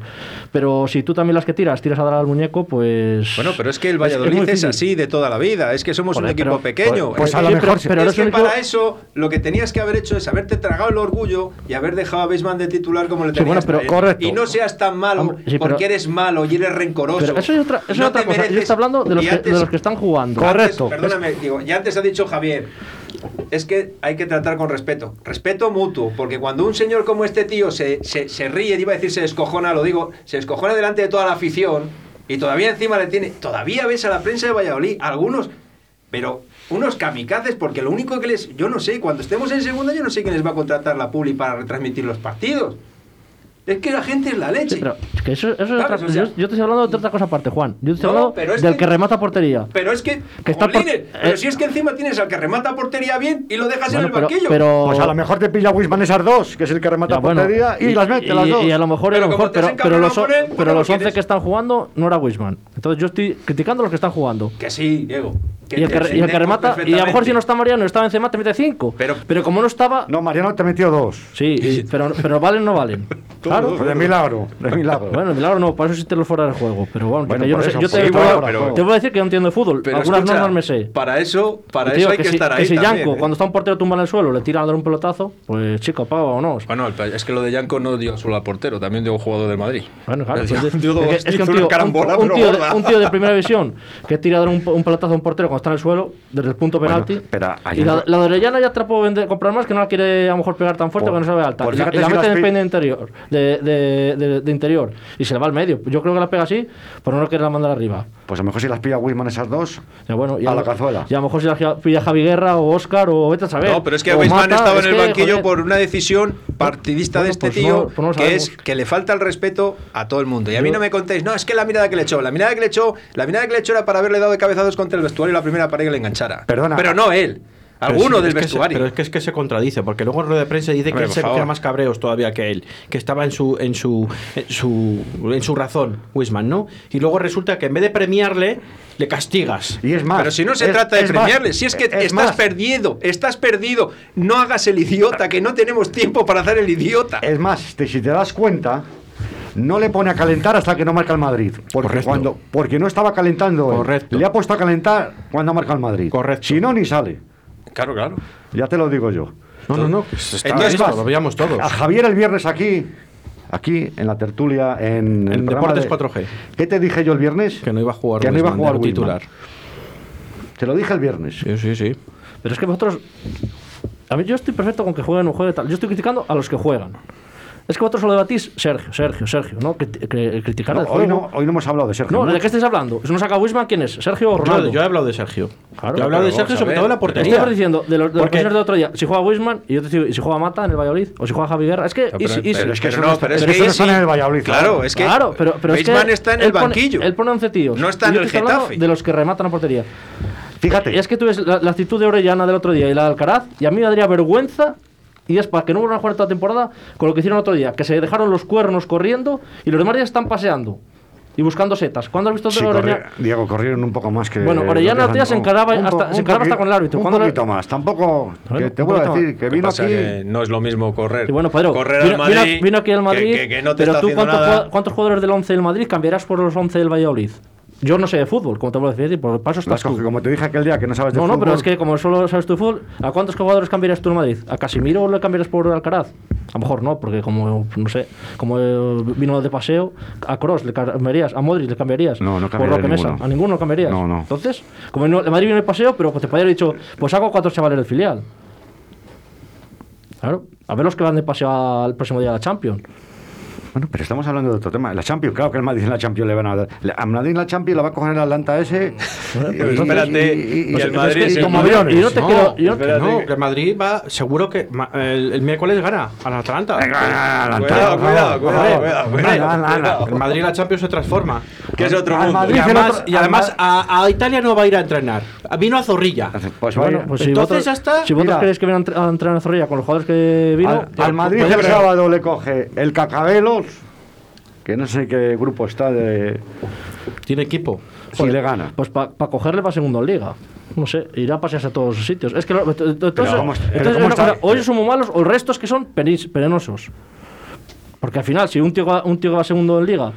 Pero si tú también las que tiras, tiras a dar al muñeco, pues. Bueno, pero es que el Valladolid es, difícil. así de toda la vida. Es que somos Joder, un equipo pero- pequeño. pues Es a lo que- mejor es sí. pero es eres que único- para eso lo que tenías que haber hecho es haberte tragado el orgullo y haber dejado a Beisman de titular como le Sí, tenías bueno, pero- correcto. Y no seas tan Hombre, sí, pero- porque eres malo y eres rencoroso. Pero eso es otra, eso No es otra cosa. Yo mereces- estoy hablando de los, que, antes- de los que están jugando. Correcto. Antes, perdóname, digo, ya antes ha dicho Javier, es que hay que tratar con respeto. Respeto mutuo, porque cuando un señor como este tío se, se, se ríe, iba a decir se descojona, lo digo, se descojona delante de toda la afición y todavía encima le tiene. Todavía ves a la prensa de Valladolid, algunos, pero unos kamikazes, porque lo único que les. Yo no sé, cuando estemos en segunda, yo no sé quién les va a contratar la Publi para retransmitir los partidos. Es que la gente es la leche. Sí, pero es que eso, eso es otra. O sea- yo, yo te estoy hablando de otra cosa aparte, Juan. Yo te estoy No, hablando pero es del que- que, remata portería. Pero es que, Que está por- pero eh, si es que encima tienes al que remata portería bien y lo dejas Bueno, en el pero, banquillo. pero- Pues a lo mejor te pilla Wisman esas dos, que es el que remata Ya, bueno, portería, y, las mete y, las dos. y a lo mejor, Pero a lo mejor pero, pero los, él, pero no los lo 11 quieres. que están jugando no era Wisman. Entonces yo estoy criticando a los que están jugando. Que sí, Diego. Y el que, re- y el que remata, y a lo mejor si no está Mariano, estaba en Encima, te mete 5. Pero- Pero, como no estaba. No, Mariano te metió dos. Sí, y- pero, pero valen o no valen. Claro. Pues de milagro, de milagro. Bueno, milagro no, para eso sí te lo fuera del juego. Pero bueno, Bueno, yo no sé. Yo te, sí, te bueno, voy a- pero- te voy a decir que no entiendo de fútbol. Pero Algunas escucha, normas me sé. Para eso, para eso hay que, estar ahí. Que si también, Yanko, ¿eh? cuando está un portero tumba en el suelo, le tira a dar un pelotazo, pues chico, paga o no. Bueno, es que lo de Yanko no dio solo al portero, también dio a un jugador del Madrid. Bueno, claro, pues, es, que, un tío, de, de primera división que tira a dar un, un pelotazo a un portero cuando está en el suelo, desde el punto Bueno, penalti. pero y la, la de Orellana ya te la puedo vender- comprar más que no la quiere a lo mejor pegar tan fuerte Por- que no se ve alta. por y la, y la si mete las en el peine interior, de, de, de- de interior. Y se le va al medio. Yo creo que la pega así, pero no quiere la mandar arriba. Pues a lo mejor si las pilla Wisman esas dos, Ya, bueno, y A lo- la cazuela. Y a lo mejor si la pilla Javi Guerra o Oscar o vete a saber. No, pero es que Mata, estaba es en el que, banquillo joder, por una decisión partidista de Bueno, este pues tío, no- pues no que es que le falta el respeto a todo el mundo. Y a mí no me contéis, no, es que la mirada que le echó, la mirada que le echó, la mirada que le echó era para haberle dado de cabezazos contra el vestuario la primera pared que le enganchara. Perdona. Pero no él, alguno sí, del es que se- vestuario. pero es que es que se contradice, porque luego en rueda de prensa dice Hombre, que él se cogía más cabreos todavía que él, que estaba en su en su en su en su razón, Wisman, ¿no? Y luego resulta que en vez de premiarle, le castigas. y es más. Pero si no se es- trata de es más, premiarle, si es que estás más, perdido, estás perdido, no hagas el idiota, que no tenemos tiempo para hacer el idiota. Es más, te- si te das cuenta, no le pone a calentar hasta que no marca el Madrid. Porque, Correcto. cuando, porque no estaba calentando. él. Correcto. Le ha puesto a calentar cuando ha marcado el Madrid. Correcto. Si no, ni sale. Claro, claro. Ya te lo digo yo. No, no, no. está- Entonces, vas- lo veíamos todos. A Javier el viernes aquí, aquí en la tertulia, en, el En Deportes de- 4G. ¿Qué te dije yo el viernes? Que no iba a jugar Que no iba a jugar titular. Te lo dije el viernes. Sí, sí, sí. Pero es que vosotros. A mí yo estoy perfecto con que jueguen o jueguen tal. Yo estoy criticando a los que juegan. Es que vosotros solo debatís Sergio, Sergio, Sergio, ¿no? Que, que- criticar No, el hoy, no, hoy no hemos hablado de Sergio. No, ¿de qué estáis hablando? Si no saca Wisman, ¿quién es? ¿Sergio o Yo, Ronaldo? yo he hablado de Sergio. Claro, yo he hablado de pero Sergio sobre todo en la pero- portería. Estamos diciendo de los, de los del otro día. Si juega Wisman y yo te digo, ¿y si juega Mata en el Valladolid? ¿O si juega Javi Guerra? Es que. No, y si- y si- pero es que eso no, pero es pero que eso no sí. está en el Valladolid, Claro, claro. es que claro, pero, pero es que está en el banquillo. él pone 11 tíos. No está Y en yo el estoy Getafe. De los que rematan a portería. Fíjate. Y es que tú ves la, la actitud de Orellana del otro día y la de Alcaraz, y a mí me daría vergüenza, y es para que no vuelvan a jugar toda la temporada, con lo que hicieron el otro día, que se dejaron los cuernos corriendo y los demás ya están paseando y buscando setas. ¿Cuándo has visto Sí, Orellana? Diego, corrieron un poco más que. Bueno, Orellana el han- se encaraba un hasta- po- se un encaraba hasta con el árbitro. Un ¿Cuándo le- poquito más. Tampoco. Bueno, que te voy a decir más. que vino aquí. que no es lo mismo correr. Y bueno, Pedro, correr vino, al Madrid. vino aquí al que- Madrid, que, que no te pero está tú haciendo ¿cuántos, nada. ¿cuántos jugadores del 11 del Madrid cambiarás por los 11 del Valladolid? Yo no sé de fútbol, como te puedo decir, por paso Las estás tú. coge- como te dije aquel día que no sabes de No, no, pero fútbol, es que como solo sabes tú de fútbol, ¿a cuántos jugadores cambiarías tú en Madrid? ¿A Casimiro le cambiarías por Alcaraz? A lo mejor no, porque como, no sé, como vino de paseo, a Cross le cambiarías, a Modric le cambiarías. No, no por cambiaría Roque Mesa, a ninguno cambiarías. No, no. Entonces, como no, el Madrid viene de paseo, pero pues te podría haber dicho, pues hago cuatro chavales del filial. Claro, a ver los que van de paseo al próximo día a la Champions. Bueno, pero estamos hablando de otro tema. La Champions, claro que el Madrid en la Champions le van a dar. A Madrid en la Champions la va a coger el Atlanta ese. pero espérate, y el Madrid es es que el como Madrid. aviones. Y no te no, quiero- yo no- espérate no, que- que Madrid va, seguro que el, el miércoles gana al Atlanta. Cuidado, cuidado, cuidado, cuidado, cuidado. El Madrid la Champions se transforma. Que es otro Al mundo. Madrid Y además, otro- y además al a, a Italia no va a ir a entrenar. Vino a Zorrilla. Pues Bueno, pues si Entonces vosotros, ya está. Si vosotros queréis que vengan a entre- a entrenar a Zorrilla con los jugadores que vino, al, pues- al Madrid el sábado le coge el Cacabelos, que no sé qué grupo está de. Tiene equipo. Si le gana. Pues para cogerle para segundo en liga. No sé, irá a pasearse a todos los sitios. Es que lo- to- to- entonces- ¿cómo es- pero entonces cosa, o ellos son muy malos o el resto es que son penosos. Porque al final, si un tío, va- un tío que va segundo en liga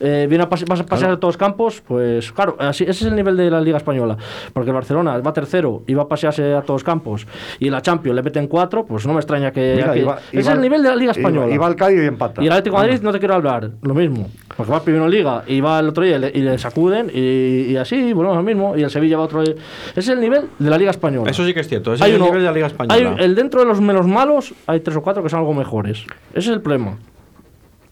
eh, viene a, pase- vas a pasear a todos los campos, pues claro, así, ese es el nivel de la liga española. Porque el Barcelona va tercero y va a pasearse a todos los campos y en la Champions le meten cuatro, pues no me extraña que. Mira, aquí- iba- ese es el nivel de la liga española. Iba al Cádiz y empata. Y el Atlético de Madrid no te quiero hablar, lo mismo. Porque va primero en Liga y va el otro día y le, y le sacuden y, y así, volvemos al mismo. Y el Sevilla va otro día. Ese es el nivel de la Liga Española. Eso sí que es cierto. Ese Hay es el uno- nivel de la Liga Española. hay el dentro de los menos malos hay tres o cuatro que son algo mejores. Ese es el problema.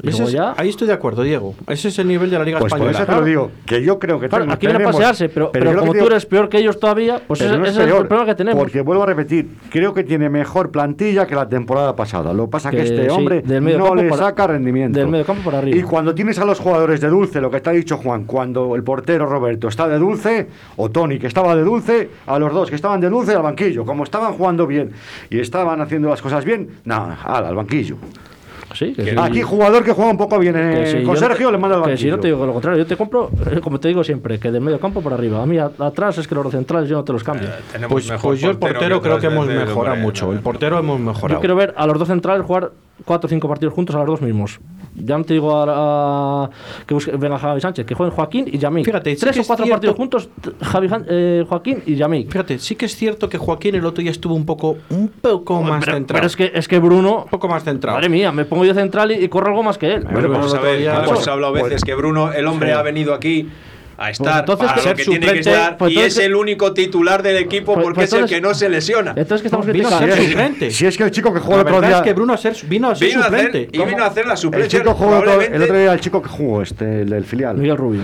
Y luego es- ya. Ahí estoy de acuerdo, Diego. Ese es el nivel de la Liga Pues por Española. eso te lo digo, que yo creo que Claro, tenemos- aquí viene a pasearse, pero, pero que como tú eres peor que ellos todavía, pues pero ese, no ese es el problema que tenemos. Porque vuelvo a repetir, creo que tiene mejor plantilla que la temporada pasada. Lo que pasa es que Que este sí, hombre del medio no campo le para- saca rendimiento. del medio campo para arriba. Y cuando tienes a los jugadores de dulce, lo que te ha dicho Juan, cuando el portero Roberto está de dulce, o Tony que estaba de dulce, a los dos que estaban de dulce al banquillo. Como estaban jugando bien y estaban haciendo las cosas bien, nada, al banquillo. Sí, que sí. Aquí jugador que juega un poco bien eh, si con Sergio te- le manda al Que banquillo. si no te digo lo contrario, yo te compro, eh, como te digo siempre, que del medio campo para arriba. A mí a- atrás es que los centrales yo no te los cambio. Tenemos Pues, mejor pues yo el portero creo que hemos mejorado mucho. El portero hemos mejorado. Yo quiero ver a los dos centrales jugar cuatro o cinco partidos juntos a los dos mismos. Ya no te digo a, a- que busque, venga Javi Sánchez, que jueguen Joaquín y Yamik. Fíjate, tres o cuatro cierto- partidos juntos, Javi, eh, Joaquín y Yamik. Fíjate, sí que es cierto que Joaquín el otro día estuvo un poco, un poco más pero, centrado. pero es que, es que Bruno, un poco más centrado. madre mía, me pongo yo central y, y corro algo más que él. Bueno, Bueno, vamos pero a ver, Pues- hemos hablado veces que Bruno, el hombre, ha venido aquí a estar entonces para que lo que ser tiene que suplente, estar pues y es entonces- el único titular del equipo Pues- porque pues es el que no se lesiona. Entonces, que estamos No, vino a ser Si es- suplente. Si es que el chico que jugó La el otro día. es que Bruno ser, vino a ser Vino a hacer, suplente. y vino a hacer la El suplencia. chico jugó el otro, el día el chico que jugó, este, el del filial. Miguel Rubio.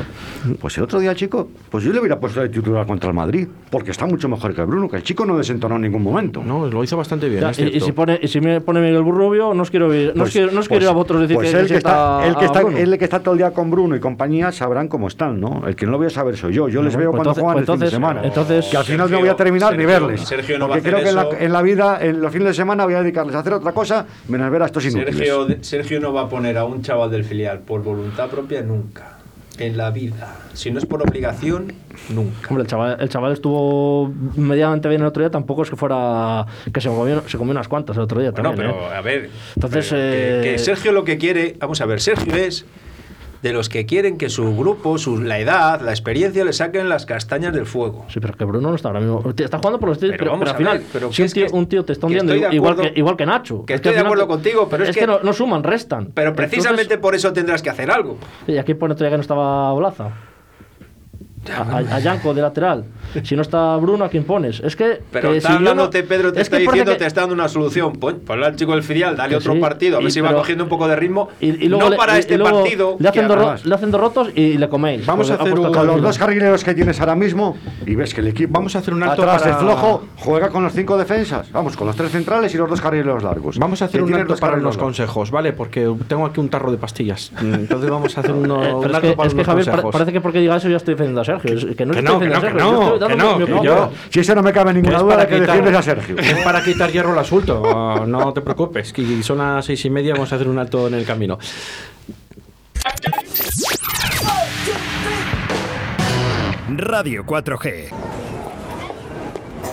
Pues el otro día el chico, pues yo le hubiera puesto de titular contra el Madrid, porque está mucho mejor que Bruno, que el chico no desentonó en ningún momento. No, lo hizo bastante bien. Ya, es y, y si pone, y si me pone Miguel Rubio, no os quiero no os Pues- quiero, no os quiero pues- a vosotros decir pues que, el que que está, el que está, el que está todo el día con Bruno y compañía sabrán cómo están, ¿no? El que no lo voy a saber soy yo. Yo les No, veo pues cuando entonces- juegan pues el fin de entonces- semana. entonces- que al final Sergio- no voy a terminar ni Sergio- verles. Sergio no va a porque hacer creo que en la, en la vida, en los fines de semana voy a dedicarles a hacer otra cosa menos ver a estos inútiles. Sergio, Sergio no va a poner a un chaval del filial por voluntad propia nunca. En la vida. Si no es por obligación, nunca. Hombre, el chaval, el chaval estuvo medianamente bien el otro día, tampoco es que fuera que se comió, se comió unas cuantas el otro día Bueno, también. pero ¿eh? a ver. Entonces, pero que- eh, que, Sergio lo que quiere. Vamos a ver, Sergio es de los que quieren que su grupo, su, la edad, la experiencia le saquen las castañas del fuego. Sí, pero que Bruno no está ahora mismo. Está jugando por los tíos, Pero pero, vamos pero al final, ver, pero si que un es tío, que- un tío te está que hundiendo de igual, acuerdo- que, igual que Nacho. que Es estoy al de final acuerdo contigo, pero es que- no, no suman, restan. Pero Entonces- precisamente por eso tendrás que hacer algo. Y aquí pone todavía que no estaba Olaza. A, a- Yanko de lateral. Si no está Bruno, ¿a quién pones? Es que. Pero que está si hablándote, no- Pedro, te es está diciendo, que- te está dando una solución. Pon, ponle al chico del filial, dale Que otro sí, partido, a ver y- si va cogiendo un poco de ritmo. Y, y luego no le- para y- este y luego partido. Le hacen, dos, ro- además- le hacen dos rotos y le coméis. Vamos a hacer un- Con los dos carrileros que tienes ahora mismo y ves que el equipo Vamos a hacer un alto atrás para- el flojo juega con los cinco defensas vamos con los tres centrales y los dos carrileros largos Vamos a hacer un alto para largos. consejos, ¿vale? Porque tengo aquí un tarro de pastillas. Entonces vamos a hacer uno, Eh, un es alto para es que unos Javier, pare- consejos. parece que porque diga eso ya estoy defendiendo a Sergio. Es que no Que no, que no, que no, que no, que yo- si eso no me cabe ninguna duda para que quitar- defiendes a Sergio Es para quitar hierro al asunto. No te preocupes, que son las seis y media, vamos a hacer un alto en el camino. Radio 4G.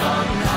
on now.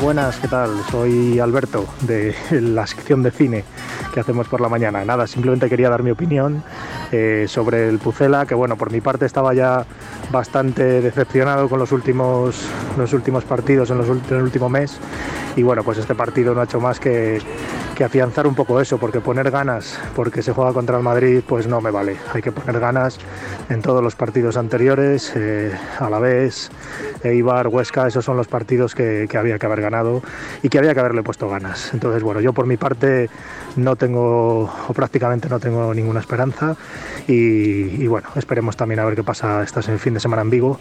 Buenas, ¿qué tal? Soy Alberto de la sección de cine que hacemos por la mañana. Nada, simplemente quería dar mi opinión eh, sobre el Pucela, que bueno, por mi parte estaba ya bastante decepcionado con los últimos, los últimos partidos en, los, en el último mes y bueno, pues este partido no ha hecho más que, que afianzar un poco eso, porque poner ganas porque se juega contra el Madrid pues no me vale. Hay que poner ganas en todos los partidos anteriores, a la vez, Eibar, Huesca, esos son los partidos que había que haber ganado y que había que haberle puesto ganas. Entonces, bueno, yo por mi parte no tengo, o prácticamente no tengo ninguna esperanza y, bueno, esperemos también a ver qué pasa este fin de semana en Vigo,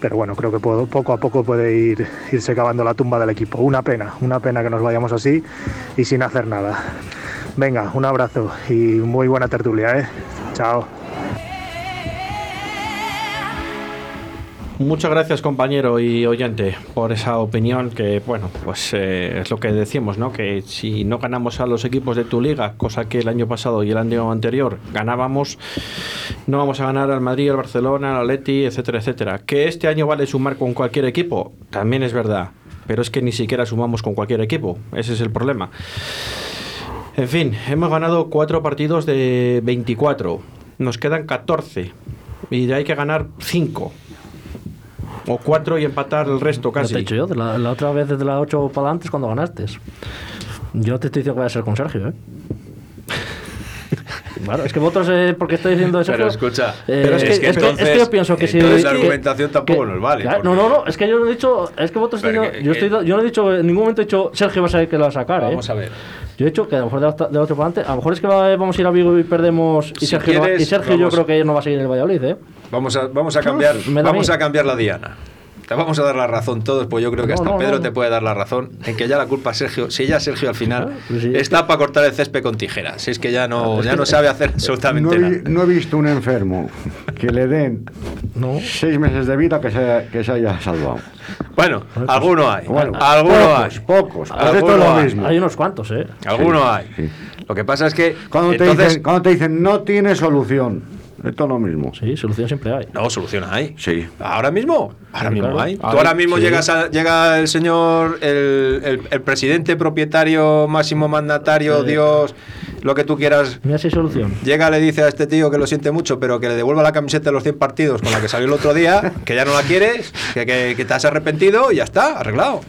pero bueno, creo que puedo- poco a poco puede ir, irse cavando la tumba del equipo. Una pena, una pena que nos vayamos así y sin hacer nada. Venga, un abrazo y muy buena tertulia, ¿eh? Chao. Muchas gracias compañero y oyente por esa opinión que, bueno, pues eh, es lo que decimos, ¿no? Que si no ganamos a los equipos de tu liga, cosa que el año pasado y el año anterior ganábamos, no vamos a ganar al Madrid, al Barcelona, al Atleti, etcétera, etcétera. Que este año vale sumar con cualquier equipo, también es verdad, pero es que ni siquiera sumamos con cualquier equipo, ese es el problema. En fin, hemos ganado cuatro partidos de 24, nos quedan 14 y hay que ganar 5 o 4 y empatar el resto Ya casi. te he dicho yo, de la, la otra vez desde la 8 para adelante es cuando ganaste. Yo te estoy diciendo que voy a ser con Sergio, ¿eh? Claro, es que vosotros, eh, porque estoy diciendo Sergio. Pero escucha, eh, pero es, que, es, que, es que entonces- yo pienso que si. entonces la que- argumentación tampoco que- nos vale, Claro, porque- No, no, no, es que yo no he dicho. Es que vosotros. Yo, que- yo, estoy, yo no he dicho, en ningún momento he dicho Sergio va a el que lo va a sacar, ¿eh? Vamos a ver. Yo he dicho que a lo mejor de, la de la otra para adelante, a lo mejor es que va- vamos a ir a Vigo y perdemos. Y Si Sergio, no quieres, y Sergio yo creo que no va a seguir en el Valladolid, ¿eh? Vamos a, vamos a cambiar, a vamos a cambiar la diana. Te vamos a dar la razón todos, pues yo creo que No, hasta no, Pedro no. te puede dar la razón en que ya la culpa Sergio, si ya Sergio al final pues sí, está para cortar el césped con tijeras, si es que ya no, Es ya que- no sabe hacer No absolutamente he, nada. no he visto un enfermo que le den seis meses de vida que se, que se haya salvado. Bueno, alguno hay, Bueno, alguno pocos, hay. pocos. Pues Alguno esto es lo hay. mismo. Hay unos cuantos, ¿eh? Alguno Sí, hay. sí. Lo que pasa es que Cuando, te entonces dicen, cuando te dicen no tiene solución, esto es lo mismo. Sí, solución siempre hay. no solución hay. Sí. Ahora mismo, ahora Sí, mismo claro. hay. Tú ahora mismo sí. llegas a- llega el señor, el, el- el presidente propietario, máximo mandatario, Dios, lo que tú quieras. Mira si hay solución. Llega, le dice a este tío que lo siente mucho, pero que le devuelva la camiseta de los 100 partidos con la que salió el otro día, que ya no la quieres, que, que- que te has arrepentido y ya está, arreglado.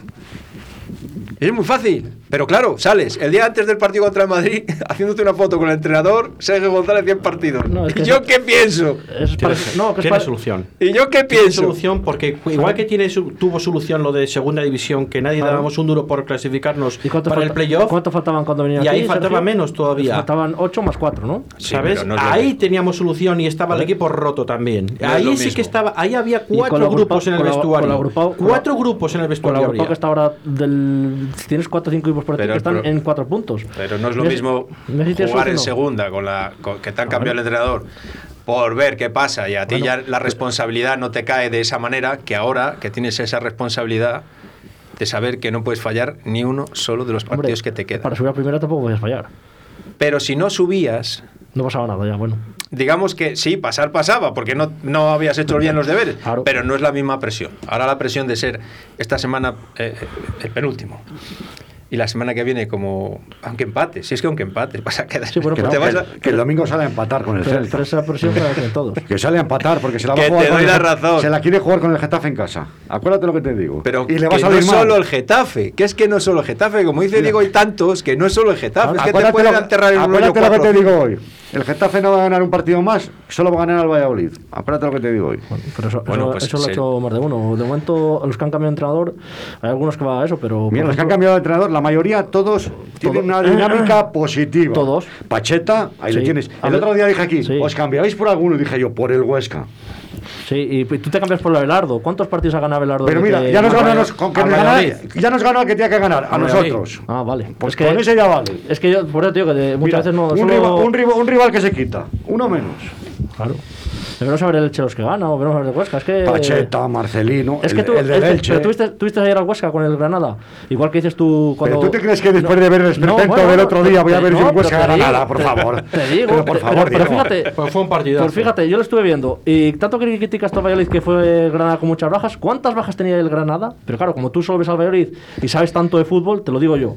Es muy fácil. Pero claro, sales el día antes del partido contra el Madrid haciéndote una foto con el entrenador Sergio González 100 partidos. No, es que ¿Y yo qué pienso? Es para- no, que es Tiene para- solución. ¿Y yo qué Tiene pienso? solución porque igual que tiene tuvo solución lo de segunda división, que nadie Claro. dábamos un duro por clasificarnos ¿Y cuánto para el falta- playoff, ¿Cuánto faltaban cuando venían Y ahí faltaba menos todavía. Faltaban 8 más 4, ¿no? Sí, ¿sabes? no ahí teníamos solución y estaba el equipo roto también. No ahí sí mismo. que estaba, ahí había cuatro grupos en el vestuario. cuatro grupos en el vestuario. Que está ahora del. Tienes 4 o 5 equipos por Pero que están en 4 puntos. Pero no es lo si- mismo si jugar en segunda con la con- que te han cambiado el entrenador por ver qué pasa y a ti Bueno. ya la responsabilidad no te cae de esa manera que ahora que tienes esa responsabilidad de saber que no puedes fallar ni uno solo de los Hombre, partidos que te quedan. Para subir a primera tampoco puedes fallar. Pero si no subías, No pasaba nada ya, bueno. digamos que sí, pasar pasaba, porque no, no habías hecho bien los deberes, Claro. pero no es la misma presión. Ahora la presión de ser esta semana eh, eh, el penúltimo. Y la semana que viene como, aunque empate, si es que aunque empate, vas a quedar. Sí, bueno, Que, no, te vas que- a- que el domingo sale a empatar con el Pero, Celta. pero esa presión para que todos. Que sale a empatar porque se la va Que a jugar te con doy la razón. Se la quiere jugar con el Getafe en casa. Acuérdate lo que te digo. Pero y le va a que salir no mal. solo el Getafe, que es que no es solo el Getafe, como dice. Diego, hay tantos que no es solo el Getafe, es que te Acuérdate pueden lo que- enterrar en un acuérdate lo que te digo hoy. El Getafe no va a ganar un partido más, solo va a ganar el Valladolid. Acuérdate lo que te digo hoy. Bueno, pero eso, Bueno, eso, pues eso lo ha hecho más de uno. De momento, los que han cambiado de entrenador, hay algunos que va a eso, pero. Mira, los que han cambiado de entrenador, la mayoría, todos tienen una dinámica positiva. Todos. Pacheta, ahí Sí. le tienes. El otro día dije aquí, Sí. ¿os cambiabais por alguno? Y dije yo, por el Huesca. Sí, y tú te cambias por Abelardo. ¿Cuántos partidos ha ganado Abelardo? Pero mira, ya nos ganó, nos- con que nos Valladolid. ya nos ganó al que tenía que ganar, a nosotros. Ah, vale. Pues es que, con ese ya vale. Es que yo, por eso digo que de- muchas Mira, veces no. un, solo- rival, un, rival, un rival que se quita, uno menos. Claro. Veremos a ver el Elche los que gana o veremos a ver el Huesca. Es que. Pacheta, Marcelino, Es el, que tú, el del es que- Elche. pero tuviste, tuviste ayer al Huesca con el Granada. Igual que dices tú cuando. Pero tú te crees que después de ver el esperpento del otro día voy a ver yo un Huesca Granada, por favor. Te digo, Pero por pero- favor, pero, Diego. fíjate. Pues fue un partidazo. Pues fíjate, yo lo estuve viendo. Y tanto que criticas tú a Valladolid que fue Granada con muchas bajas. ¿Cuántas bajas tenía el Granada? Pero claro, como tú solo ves al Valladolid y sabes tanto de fútbol, te lo digo yo.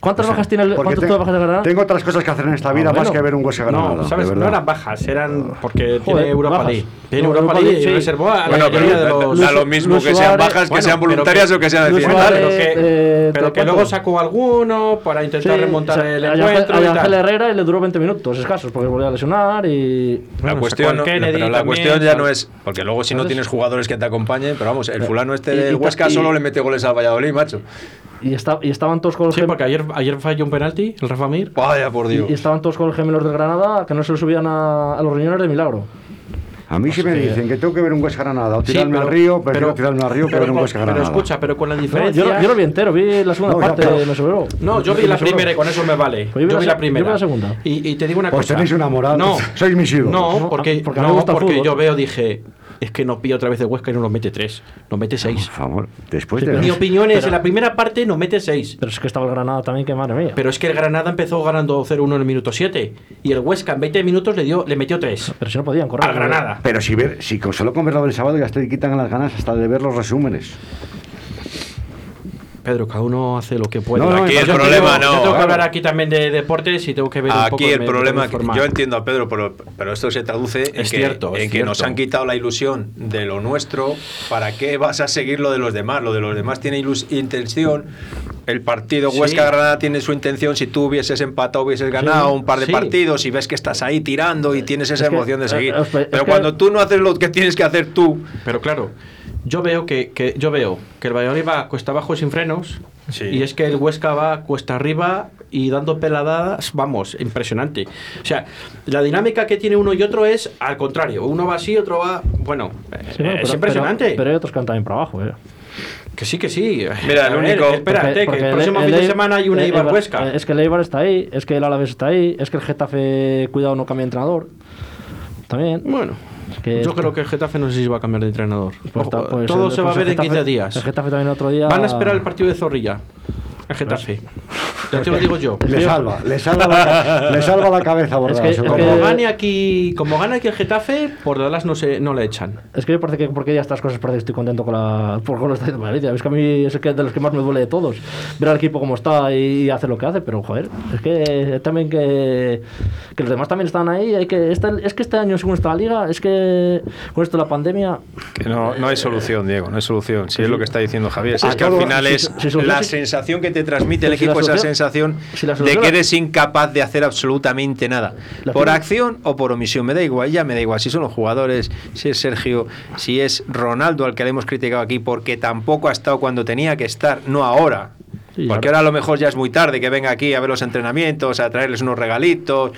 ¿Cuántas O sea, bajas tiene el porque ¿cuántas te- bajas de Granada? Tengo otras cosas que hacer en esta vida Ah, más bueno. que ver un Huesca Granada. No, ¿sabes? No eran bajas, eran porque Joder, tiene Europa bajas. League. Tiene No, Europa League League, y sí. reservó a la Bueno, pero de da- los... da lo mismo Luis que sean bajas, que Bueno, sean voluntarias que- o que sean accidentales. Pero Suárez, que, eh, luego sacó alguno para intentar Sí, remontar o sea, el encuentro a Ángel. Herrera y le duró 20 minutos escasos porque volvió a lesionar y. La cuestión, la cuestión ya no es. Porque luego, si no tienes jugadores que te acompañen, pero vamos, el fulano este del Huesca solo le mete goles al Valladolid, macho. Y, está, y estaban todos con los Sí, porque ayer, ayer falló un penalti, el Rafa Mir. Vaya por Dios. y, y estaban todos con los gemelos del Granada que no se lo subían a, a los riñones de milagro. A mí si me dicen que tengo que ver un Huesca Granada o Sí, tirarme pero- al río, prefiero pero- tirarme al río que pero, ver un Huesca pero Granada. escucha, pero con la No, diferencia... yo, yo lo vi entero, vi la segunda No, ya, parte, pero- me sobró. No, yo vi la primera y con eso me vale. Pues yo vi yo la vi la yo primera. vi la segunda. Y, y te digo una Pues cosa. tenéis un enamorado. No, Sois mis ídolos. No, porque, porque a mí me no, gusta el porque fútbol. yo veo, dije, es que no pilla otra vez de Huesca y no nos mete tres, nos mete Por seis. favor, después de... Mi opinión es, pero- en la primera parte nos mete seis. Pero es que estaba el Granada también, que madre mía. Pero es que el Granada empezó ganando 0-1 en el minuto 7 y el Huesca en 20 minutos le dio le metió 3 Pero si no podían correr. al Granada. Pero si, ver, si solo con verlo del sábado ya te quitan las ganas hasta de ver los resúmenes. Pedro, cada uno hace lo que puede. No, no, Aquí Yo el tengo- problema yo no. tengo que hablar aquí también de deportes y tengo que ver un poco Aquí el me problema, tengo que yo entiendo a Pedro, pero, pero esto se traduce en, Es que, cierto, es en que nos han quitado la ilusión de lo nuestro. ¿Para qué vas a seguir lo de los demás? Lo de los demás tiene intención. El partido Sí. Huesca-Granada tiene su intención. Si tú hubieses empatado, hubieses ganado un par de sí. partidos y ves que estás ahí tirando y tienes esa Es que, emoción de eh, seguir. eh, es pero que- cuando tú no haces lo que tienes que hacer tú, Pero claro, yo veo que, que- yo veo que el Valladolid va cuesta abajo sin frenos Sí. y es que el Huesca va cuesta arriba y dando peladadas, vamos, impresionante. O sea, la dinámica que tiene uno y otro es al contrario, uno va así, otro va, bueno, Sí, es pero- impresionante. Pero, pero hay otros que han también para abajo, eh. que sí, que sí. Mira, ver, único- espérate, Porque- porque que el próximo el- fin de el- semana hay un el- Eibar Huesca. eh, Es que el Eibar está ahí, es que el Alavés está ahí, es que el Getafe, cuidado, no cambia de entrenador. También. Bueno, que- yo creo que el Getafe no sé si va a cambiar de entrenador. Pues Ojo, ta- pues todo el- se va a pues ver en 15 Getafe- días. El Getafe también otro día. Van a esperar el partido de Zorrilla. El Getafe. Ya te lo digo yo. Le salva, le salva la, le salva la cabeza, Bordas. que- es Como que- gane aquí, como gane aquí el Getafe, por Dallas no se no le echan. Es que me parece que porque ya estas cosas parece que estoy contento con la por cómo lo está haciendo Valencia. Es que a mí es que de los que más me duele de todos. Ver al equipo como está y hacer lo que hace, pero joder, es que también que, que los demás también están ahí. Hay que, este- es que este año, según está la liga, es que con esto de la pandemia. Que no, no hay solución, Diego, no hay solución. Si es lo que está diciendo Javier. Si es que al final si- es la si- sensación que te transmite el si equipo, esa sensación si de que eres incapaz de hacer absolutamente nada. Por acción o por omisión, me da igual, ya me da igual. Si son los jugadores, si es Sergio, si es Ronaldo al que le hemos criticado aquí, porque tampoco ha estado cuando tenía que estar, no ahora. Porque ahora a lo mejor ya es muy tarde que venga aquí a ver los entrenamientos, a traerles unos regalitos,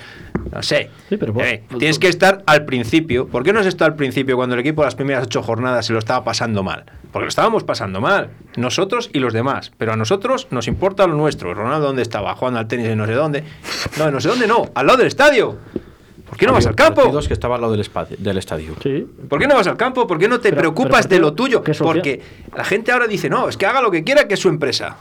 no sé. Sí, pero vos- Eh, tienes que estar al principio. ¿Por qué no has estado al principio cuando el equipo las primeras ocho jornadas se lo estaba pasando mal? Porque lo estábamos pasando mal, nosotros y los demás. Pero a nosotros nos importa lo nuestro. Ronaldo, ¿dónde estaba? Jugando al tenis en no sé dónde. No, en no sé dónde no, al lado del estadio. ¿Por qué no vas al campo? Partidos que estaba al lado del, espacio, del estadio. Sí. ¿Por qué no vas al campo? ¿Por qué no te Pero- preocupas pero de ¿por lo tuyo? Porque la gente ahora dice, no, es que haga lo que quiera, que es su empresa.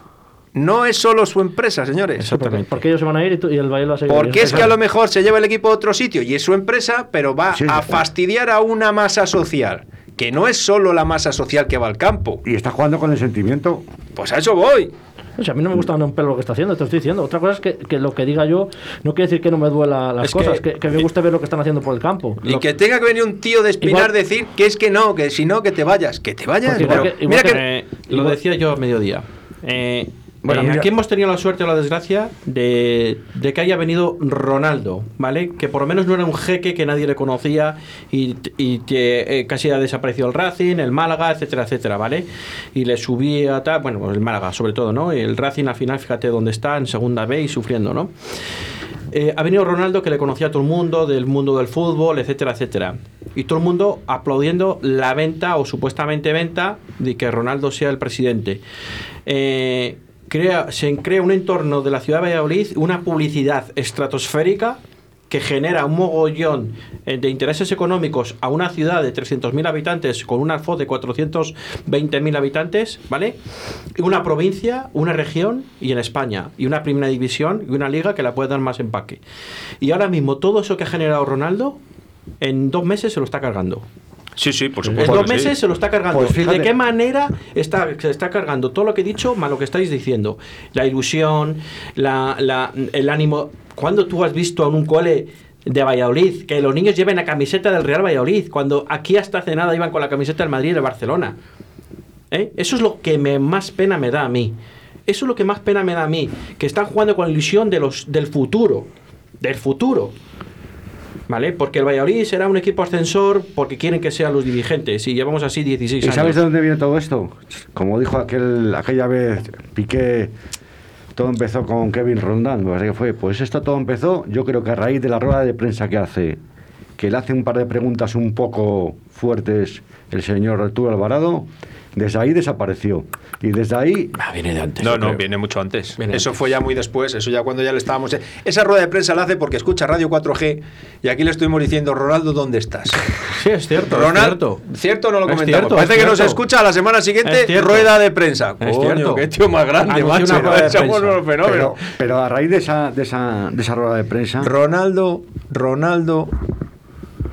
No es solo su empresa, señores. Exactamente. Porque ellos se van a ir y, tú- y el Bayern va a seguir. Porque es que a lo mejor se lleva el equipo a otro sitio y es su empresa, pero va Sí, a fastidiar a una masa social, que no es solo la masa social que va al campo. Y está jugando con el sentimiento. Pues a eso voy. O sea, a mí no me gusta un pelo lo que está haciendo, te lo estoy diciendo. Otra cosa es que, que lo que diga yo no quiere decir que no me duela las Es cosas, que, que me guste ver lo que están haciendo por el campo. Y Lo- que tenga que venir un tío de espinar Igual- decir que es que no, que si no, que te vayas. Que te vayas. Porque igual pero que- igual mira que- que, Eh, lo Igual- decía yo a mediodía. Eh, Bueno, eh, aquí hemos tenido la suerte o la desgracia de, de que haya venido Ronaldo, ¿vale? Que por lo menos no era un jeque que nadie le conocía y, y que eh, casi ha desaparecido el Racing, el Málaga, etcétera, etcétera, ¿vale? Y le subía tal, bueno, el Málaga sobre todo, ¿no? El Racing al final, fíjate dónde está, en segunda B y sufriendo, ¿no? Eh, ha venido Ronaldo que le conocía a todo el mundo, del mundo del fútbol, etcétera, etcétera. Y todo el mundo aplaudiendo la venta o supuestamente venta de que Ronaldo sea el presidente. Eh, se crea un entorno de la ciudad de Valladolid, una publicidad estratosférica que genera un mogollón eh, de intereses económicos a una ciudad de 300.000 habitantes con una FOD de 420.000 habitantes, ¿vale? Una provincia, una región y en España. Y una primera división y una liga que la puede dar más empaque. Y ahora mismo todo eso que ha generado Ronaldo, en dos meses se lo está cargando. Sí, sí, por En supuesto. dos que sí. meses se lo está cargando. Pues ¿De qué manera está, se está cargando todo lo que he dicho más lo que estáis diciendo? La ilusión, la, la- el ánimo. ¿Cuándo tú has visto en un cole de Valladolid que los niños lleven la camiseta del Real Valladolid? Cuando aquí hasta hace nada iban con la camiseta del Madrid y del Barcelona. ¿Eh? Eso es lo que me, más pena me da a mí. Eso es lo que más pena me da a mí. Que están jugando con la ilusión de los, del futuro. Del futuro. ¿Vale? Porque el Valladolid será un equipo ascensor porque quieren que sean los dirigentes. Y llevamos así 16 ¿Y años. sabes de dónde viene todo esto? Como dijo aquel, aquella vez Piqué, todo empezó con Kevin Rondán, parece que fue. Pues esto todo empezó, yo creo que a raíz de la rueda de prensa que hace, que le hace un par de preguntas un poco fuertes el señor Arturo Alvarado, desde ahí desapareció. Y desde ahí... Ah, viene de antes. No, no, creo. viene mucho antes. Viene eso antes. fue ya muy después, eso ya cuando ya le estábamos... Esa rueda de prensa la hace porque escucha Radio 4G y aquí le estuvimos diciendo, Ronaldo, ¿dónde estás? Sí, es cierto. es Ronaldo, cierto. ¿cierto o no lo Es comentamos? cierto, Parece es que nos escucha a la semana siguiente rueda de prensa. Es Coño, cierto. qué tío más grande, macho. una rueda de Somos prensa. unos fenómenos. Pero, pero a raíz de esa, de, esa, de esa rueda de prensa... Ronaldo, Ronaldo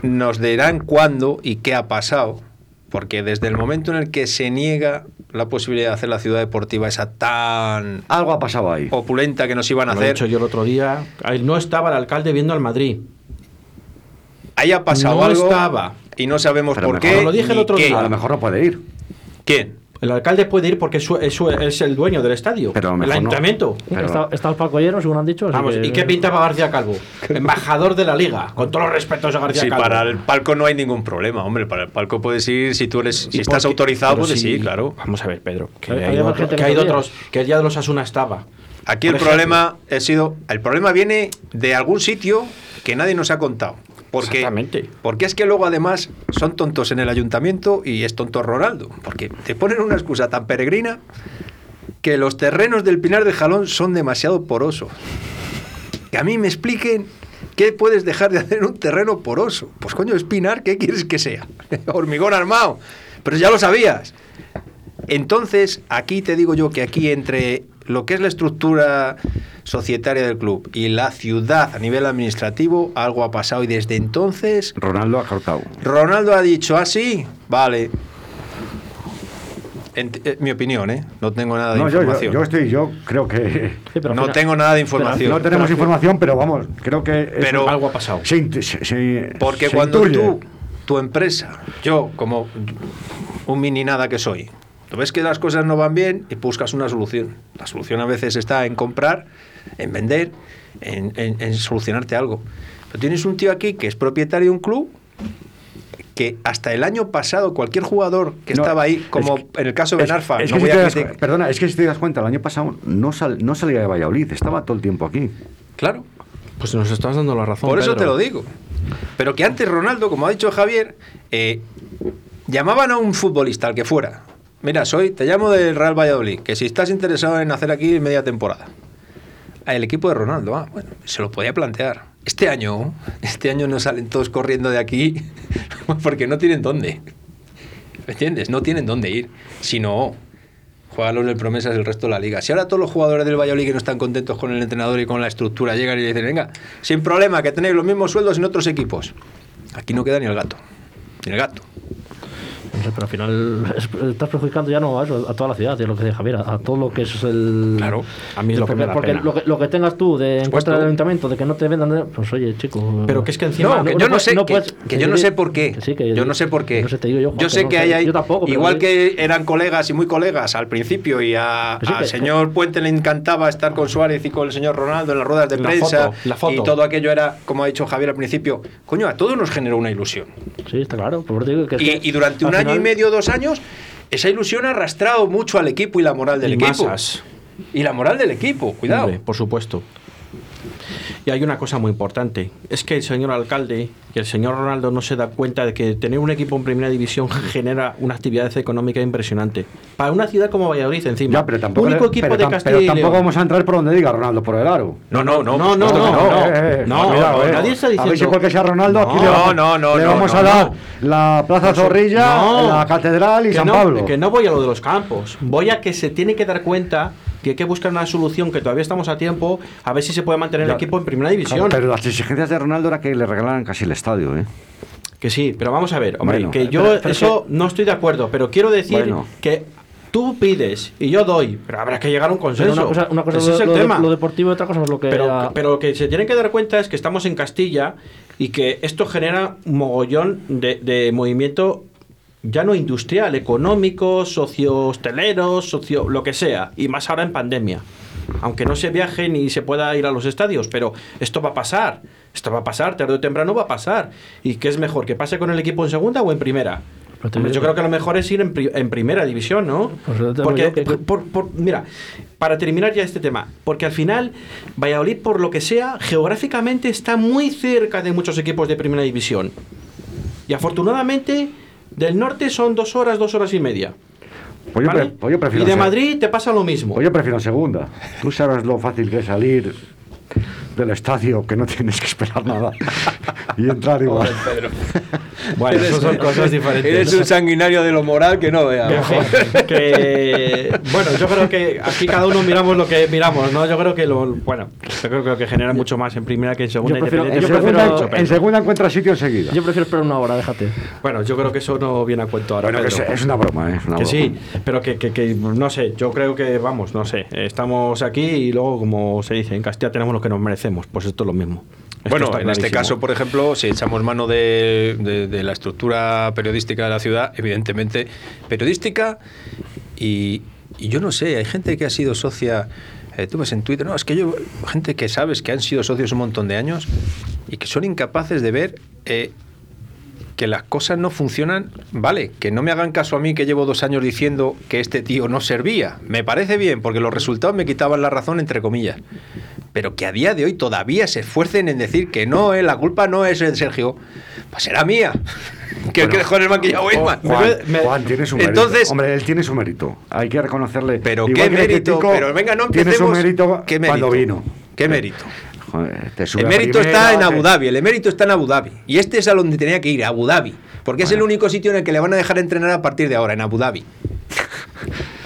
nos dirán cuándo y qué ha pasado, porque desde el momento en el que se niega la posibilidad de hacer la ciudad deportiva esa tan Algo ha pasado ahí. opulenta que nos iban a Lo he hacer, dicho yo el otro día. Ahí No estaba el alcalde viendo al Madrid. ahí ha pasado No algo estaba. y no sabemos Pero por mejor qué. lo dije el otro qué. día. A lo mejor no puede ir. ¿Quién? El alcalde puede ir porque es, su- es su- es el dueño del estadio. Pero el mejor no. ayuntamiento. Pero- Está, está el palco lleno, según han dicho. Vamos, que- ¿y qué pintaba García Calvo? Embajador de la liga, con todos los respetos a García Sí, Calvo. para el palco no hay ningún problema, hombre. Para el palco puedes ir si tú eres, si ¿Y estás por qué? autorizado, Pero puedes si- ir, claro. Vamos a ver, Pedro. Que Hay- hay, otro- que hay otros. Que el día de los Asuna estaba. Aquí el Por ejemplo. problema ha sido, el problema viene de algún sitio que nadie nos ha contado. Porque, Exactamente. porque es que luego además son tontos en el ayuntamiento y es tonto Ronaldo. Porque te ponen una excusa tan peregrina que los terrenos del Pinar de Jalón son demasiado porosos. Que a mí me expliquen qué puedes dejar de hacer en un terreno poroso. Pues coño, es Pinar, ¿qué quieres que sea? Hormigón armado. Pero ya lo sabías. Entonces, aquí te digo yo que aquí entre lo que es la estructura societaria del club y la ciudad a nivel administrativo, algo ha pasado y desde entonces Ronaldo ha cortado. Ronaldo ha dicho así, vale. Ent- eh, mi opinión, ¿eh? No tengo nada de No, yo, yo, información. yo estoy, yo creo que... Sí, pero al no final- tengo nada de información. No tenemos información, pero vamos, creo que... Pero- Algo ha pasado. se int- se- se- Porque se cuando intuye. tú, tu empresa, yo como un mini nada que soy, tú ves que las cosas no van bien y buscas una solución. La solución a veces está en comprar, en vender, en, en- en solucionarte algo. Pero tienes un tío aquí que es propietario de un club que hasta el año pasado cualquier jugador que No, estaba ahí, es como que- en el caso de es- Benarfa, es no voy si a das perdona, es que si te das cuenta, el año pasado no, sal- no salía de Valladolid, estaba todo el tiempo aquí. Claro. Pues nos estás dando la razón. Por eso Pedro. te lo digo. Pero que antes Ronaldo, como ha dicho Javier, eh, llamaban a un futbolista, al que fuera. Mira, soy, te llamo del Real Valladolid, que si estás interesado en hacer aquí media temporada. El equipo de Ronaldo, ah, bueno, se lo podía plantear. Este año, este año no salen todos corriendo de aquí porque no tienen dónde. ¿Me entiendes? No tienen dónde ir. Si no, juegan los del promesas el resto de la liga. Si ahora todos los jugadores del Valladolid que no están contentos con el entrenador y con la estructura llegan y dicen, venga, sin problema, que tenéis los mismos sueldos en otros equipos. Aquí no queda ni el gato. Ni el gato. No sé, pero al final es- estás perjudicando ya no a, eso, a toda la ciudad, es lo que dice Javier, a, a todo lo que es el. Claro, a mí es lo que me da porque pena. Lo, que, lo que tengas tú de en contra del ayuntamiento, de que no te vendan, pues oye, chico. Pero que es que encima. No, que yo no sé, que, yo no sé por qué. yo no sé por qué. yo, sé que hay ahí, Yo tampoco, pero igual que eran colegas y muy colegas al principio y a- sí, al señor Puente le encantaba estar con Suárez y con el señor Ronaldo en las ruedas de La prensa foto, la foto. y todo aquello era, como ha dicho Javier al principio, coño, a todos nos generó una ilusión. Sí, está claro. Por digo que Y, y durante un al año y final- medio, dos años, esa ilusión ha arrastrado mucho al equipo y la moral del y equipo. masas. Y la moral del equipo, cuidado. Hombre, por supuesto. Y hay una cosa muy importante, es que el señor alcalde y el señor Ronaldo no se da cuenta de que tener un equipo en primera división genera una actividad económica impresionante. Para una ciudad como Valladolid encima. Ya, pero tampoco, único equipo pero de tam- Castilla pero tampoco León. vamos a entrar por donde diga Ronaldo por el aro. No, no, no. No, no, no, que no, Eh, eh, no, cuidado, eh. nadie está A ver si diciendo- porque sea Ronaldo aquí No, le vamos, no, no, le no, vamos no, a dar no. la Plaza Zorrilla, No. la Catedral y que San no, Pablo. Que no voy a lo de los campos. Voy a que se tiene que dar cuenta que hay que buscar una solución que todavía estamos a tiempo a ver si se puede mantener el equipo en primera división. Pero las exigencias de Ronaldo era que le regalaran casi el estadio, ¿eh? Que sí, pero vamos a ver, hombre, Bueno, que yo pero- pero eso no estoy de acuerdo, pero quiero decir Bueno. que tú pides y yo doy, pero habrá que llegar a un Pero consenso. una cosa, una cosa Ese lo, es el lo tema. lo deportivo y otra cosa es lo que pero, era- pero lo que se tienen que dar cuenta es que estamos en Castilla y que esto genera un mogollón de, de movimiento ya no industrial, económico, socio-hostelero, socio lo que sea, y más ahora en pandemia. Aunque no se viaje ni se pueda ir a los estadios, pero esto va a pasar. Esto va a pasar, tarde o temprano va a pasar. ¿Y qué es mejor? ¿Que pase con el equipo en segunda o en primera? Hombre, yo creo que lo mejor es ir en, pri- en primera división, ¿no? Porque, por- por- mira, para terminar ya este tema, porque al final Valladolid, por lo que sea, geográficamente está muy cerca de muchos equipos de primera división. Y afortunadamente, del norte son dos horas, dos horas y media. Pues yo, ¿vale? pre- pues yo prefiero y de ser- Madrid te pasa lo mismo. Pues yo prefiero segunda. Tú sabes lo fácil que es salir del estadio, que no tienes que esperar nada. y entrar igual. Bueno, eso son cosas diferentes. Eres un sanguinario de lo moral que no veas. que bueno yo creo que aquí cada uno miramos lo que miramos no yo creo que lo bueno yo creo, que genera mucho más en primera que en segunda Yo prefiero- En, independiente- segunda, mucho en segunda encuentras sitio enseguida. Yo prefiero esperar una hora, déjate. bueno yo creo que eso no viene a cuento ahora Bueno, que Pedro. es una broma, ¿eh? Es una que broma. sí, pero que, que- que, no sé, yo creo que, vamos, no sé, estamos aquí y luego, como se dice, en Castilla tenemos lo que nos merecemos, pues esto es lo mismo. Esto Bueno, en este caso, por ejemplo, si echamos mano de, de- de la estructura periodística de la ciudad, evidentemente periodística y, y yo no sé, hay gente que ha sido socia, eh, tú ves en Twitter, no, es que yo, gente que sabes que han sido socios un montón de años y que son incapaces de ver eh, que las cosas no funcionan, vale, que no me hagan caso a mí que llevo dos años diciendo que este tío no servía. Me parece bien, porque los resultados me quitaban la razón, entre comillas. Pero que a día de hoy todavía se esfuercen en decir que no, eh, la culpa no es de Sergio, pues será mía. que el que dejó en el banquillo Weisman. Juan, Juan tiene su mérito. Entonces- Hombre, él tiene su mérito. Hay que reconocerle. Pero Igual qué mérito, critico, pero venga, no Tiene su empecemos. mérito ¿Qué cuando mérito? vino. ¿Qué mérito? Joder, te sube El mérito primera, está en Abu Dhabi, el emérito está en Abu Dhabi. Y este es a donde tenía que ir, a Abu Dhabi. Porque es el único sitio en el que le van a dejar entrenar a partir de ahora, en Abu Dhabi.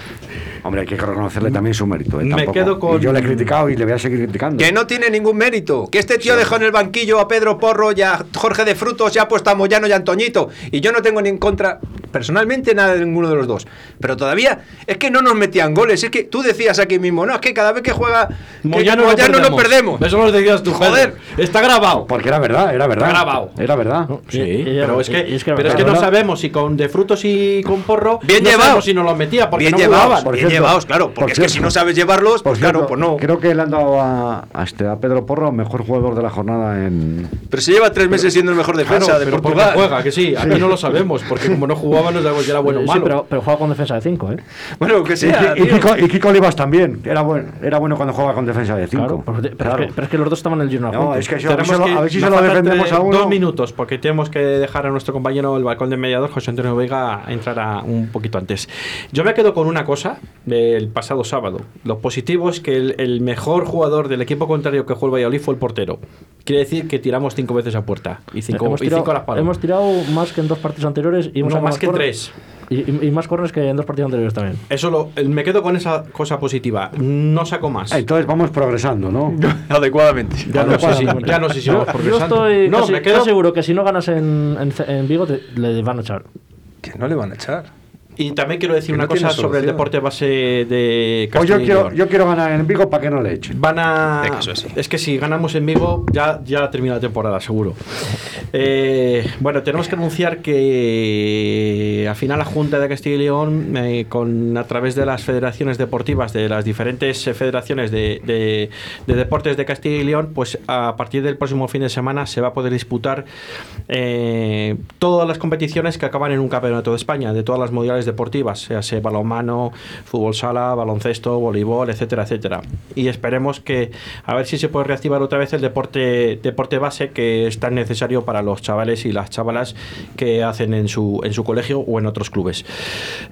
Hombre, hay que reconocerle también su mérito. ¿eh? Me Tampoco. quedo con- Y yo le he criticado y le voy a seguir criticando. Que no tiene ningún mérito. Que este tío dejó en el banquillo a Pedro Porro y a Jorge de Frutos y ha puesto a Moyano y a Antoñito. Y yo no tengo ni en contra, personalmente, nada de ninguno de los dos. Pero todavía es que no nos metían goles. Es que tú decías aquí mismo, no, es que cada vez que juega que Moyano, Moyano, no no perdemos. Eso lo decías tú, Joder. Pedro. Está grabado. Porque era verdad, era verdad. Está grabado. Era verdad. Sí, pero es que, y- y es que- pero es que no sabemos si con de frutos y con porro Bien no llevados. sabemos si no los metía porque bien no llevados, jugaban. Por bien cierto, llevados, claro. por Porque es que cierto. si no sabes llevarlos, Por pues claro, cierto, pues no. Creo que le han dado a, a este, a Pedro Porro mejor jugador de la jornada en. Pero se lleva tres meses siendo el mejor defensa Claro, de pero porque Portugal. juega, que sí, aquí no lo sabemos, porque como no jugaba no sabemos si era bueno o Sí, malo. pero, pero juega con defensa de 5, ¿eh? Bueno, que Y, sea. y. Kiko, y Kiko Olivas también. Era bueno, era bueno cuando jugaba con defensa de 5. Claro, pero, pero es que, pero es que los dos estaban en el Girona. No, es que a lo- que- a ver si se lo defendemos a uno. Dos minutos, porque tenemos que dejar a nuestro compañero el balcón de mediador, José Antonio Vega, entrar a un poquito antes. Yo me quedo con una cosa del pasado sábado. Lo positivo es que el, el mejor jugador del equipo contrario que jugó el Valladolid fue el portero. Quiere decir que tiramos cinco veces a puerta y cinco, hemos, y tirado, cinco a las palas. hemos tirado más que en dos partidos anteriores y hemos No, más que en tres. Y, y- más corners que en dos partidos anteriores también. Eso lo, me quedo con esa cosa positiva. No saco más. Entonces vamos progresando, ¿no? Adecuadamente. Ya no, sé si, ya no sé si yo, vamos yo progresando. estoy no, casi, me quedo seguro que si no ganas en, en, en Vigo te, le van a echar. Que no le van a echar. Y también quiero decir Que una no cosa sobre el deporte base de Pues yo Castilla y quiero, León. yo quiero ganar en Vigo para que no le echen. Van a. Es que si ganamos en Vigo, ya, ya termina la temporada, seguro. Eh, bueno, tenemos que anunciar que al final la Junta de Castilla y León, eh, con, a través de las federaciones deportivas, de las diferentes federaciones de, de- de deportes de Castilla y León, pues a partir del próximo fin de semana se va a poder disputar eh, todas las competiciones que acaban en un campeonato de España, de todas las modalidades deportivas, sea sea balonmano, fútbol sala, baloncesto, voleibol, etcétera, etcétera. Y esperemos que a ver si se puede reactivar otra vez el deporte deporte base que es tan necesario para los chavales y las chavalas que hacen en su en su colegio o en otros clubes.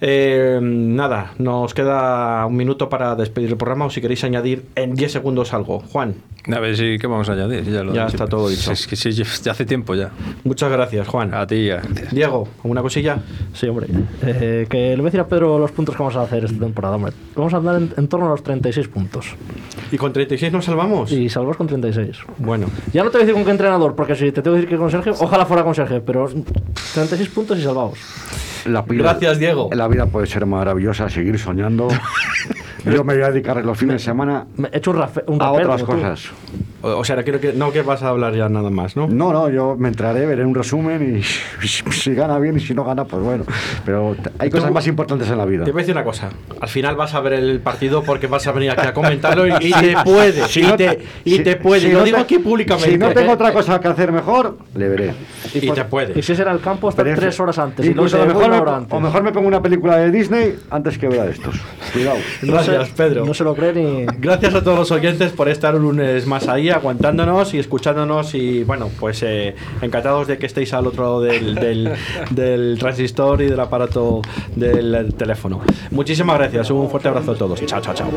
Eh, nada, nos queda un minuto para despedir el programa o si queréis añadir en 10 segundos algo. Juan. A ver si qué vamos a añadir. Ya, lo Ya está todo dicho. Es que sí, ya hace tiempo ya. Muchas gracias, Juan. A ti ya. Diego, ¿alguna cosilla? Sí, hombre. Eh, que le voy a decir a Pedro los puntos que vamos a hacer esta temporada, hombre. Vamos a andar en, en torno a los 36 puntos. ¿Y con 36 nos salvamos? Y salvamos con 36. Bueno. Ya no te voy a decir con qué entrenador, porque si te tengo que decir que con Sergio, ojalá fuera con Sergio, pero 36 puntos y salvados. La vida- Gracias, Diego. La vida puede ser maravillosa, seguir soñando. Yo me voy a dedicar los fines de semana He hecho un, rafe- un a rapel otras cosas. O, o sea, creo que no que vas a hablar ya nada más, ¿no? No, no, yo me entraré, veré un resumen y si gana bien y si no gana, pues bueno. Pero hay cosas más importantes en la vida. Te voy a decir una cosa. Al final vas a ver el partido porque vas a venir aquí a comentarlo y, y te puede. Si y no te, y si- te puede. si lo no digo te- aquí públicamente. Si no tengo otra cosa que hacer mejor, le veré. Y te puede. Y si será el campo, hasta tres horas antes. Y no a mejor me, antes. o mejor me pongo una película de Disney antes que ver a estos. Cuidado. Gracias, Pedro. No se lo cree ni. Gracias a todos los oyentes por estar un lunes más ahí, aguantándonos y escuchándonos. Y bueno, pues eh, encantados de que estéis al otro lado del, del, del transistor y del aparato del teléfono. Muchísimas gracias. Un fuerte abrazo a todos. Chao, chao, chao.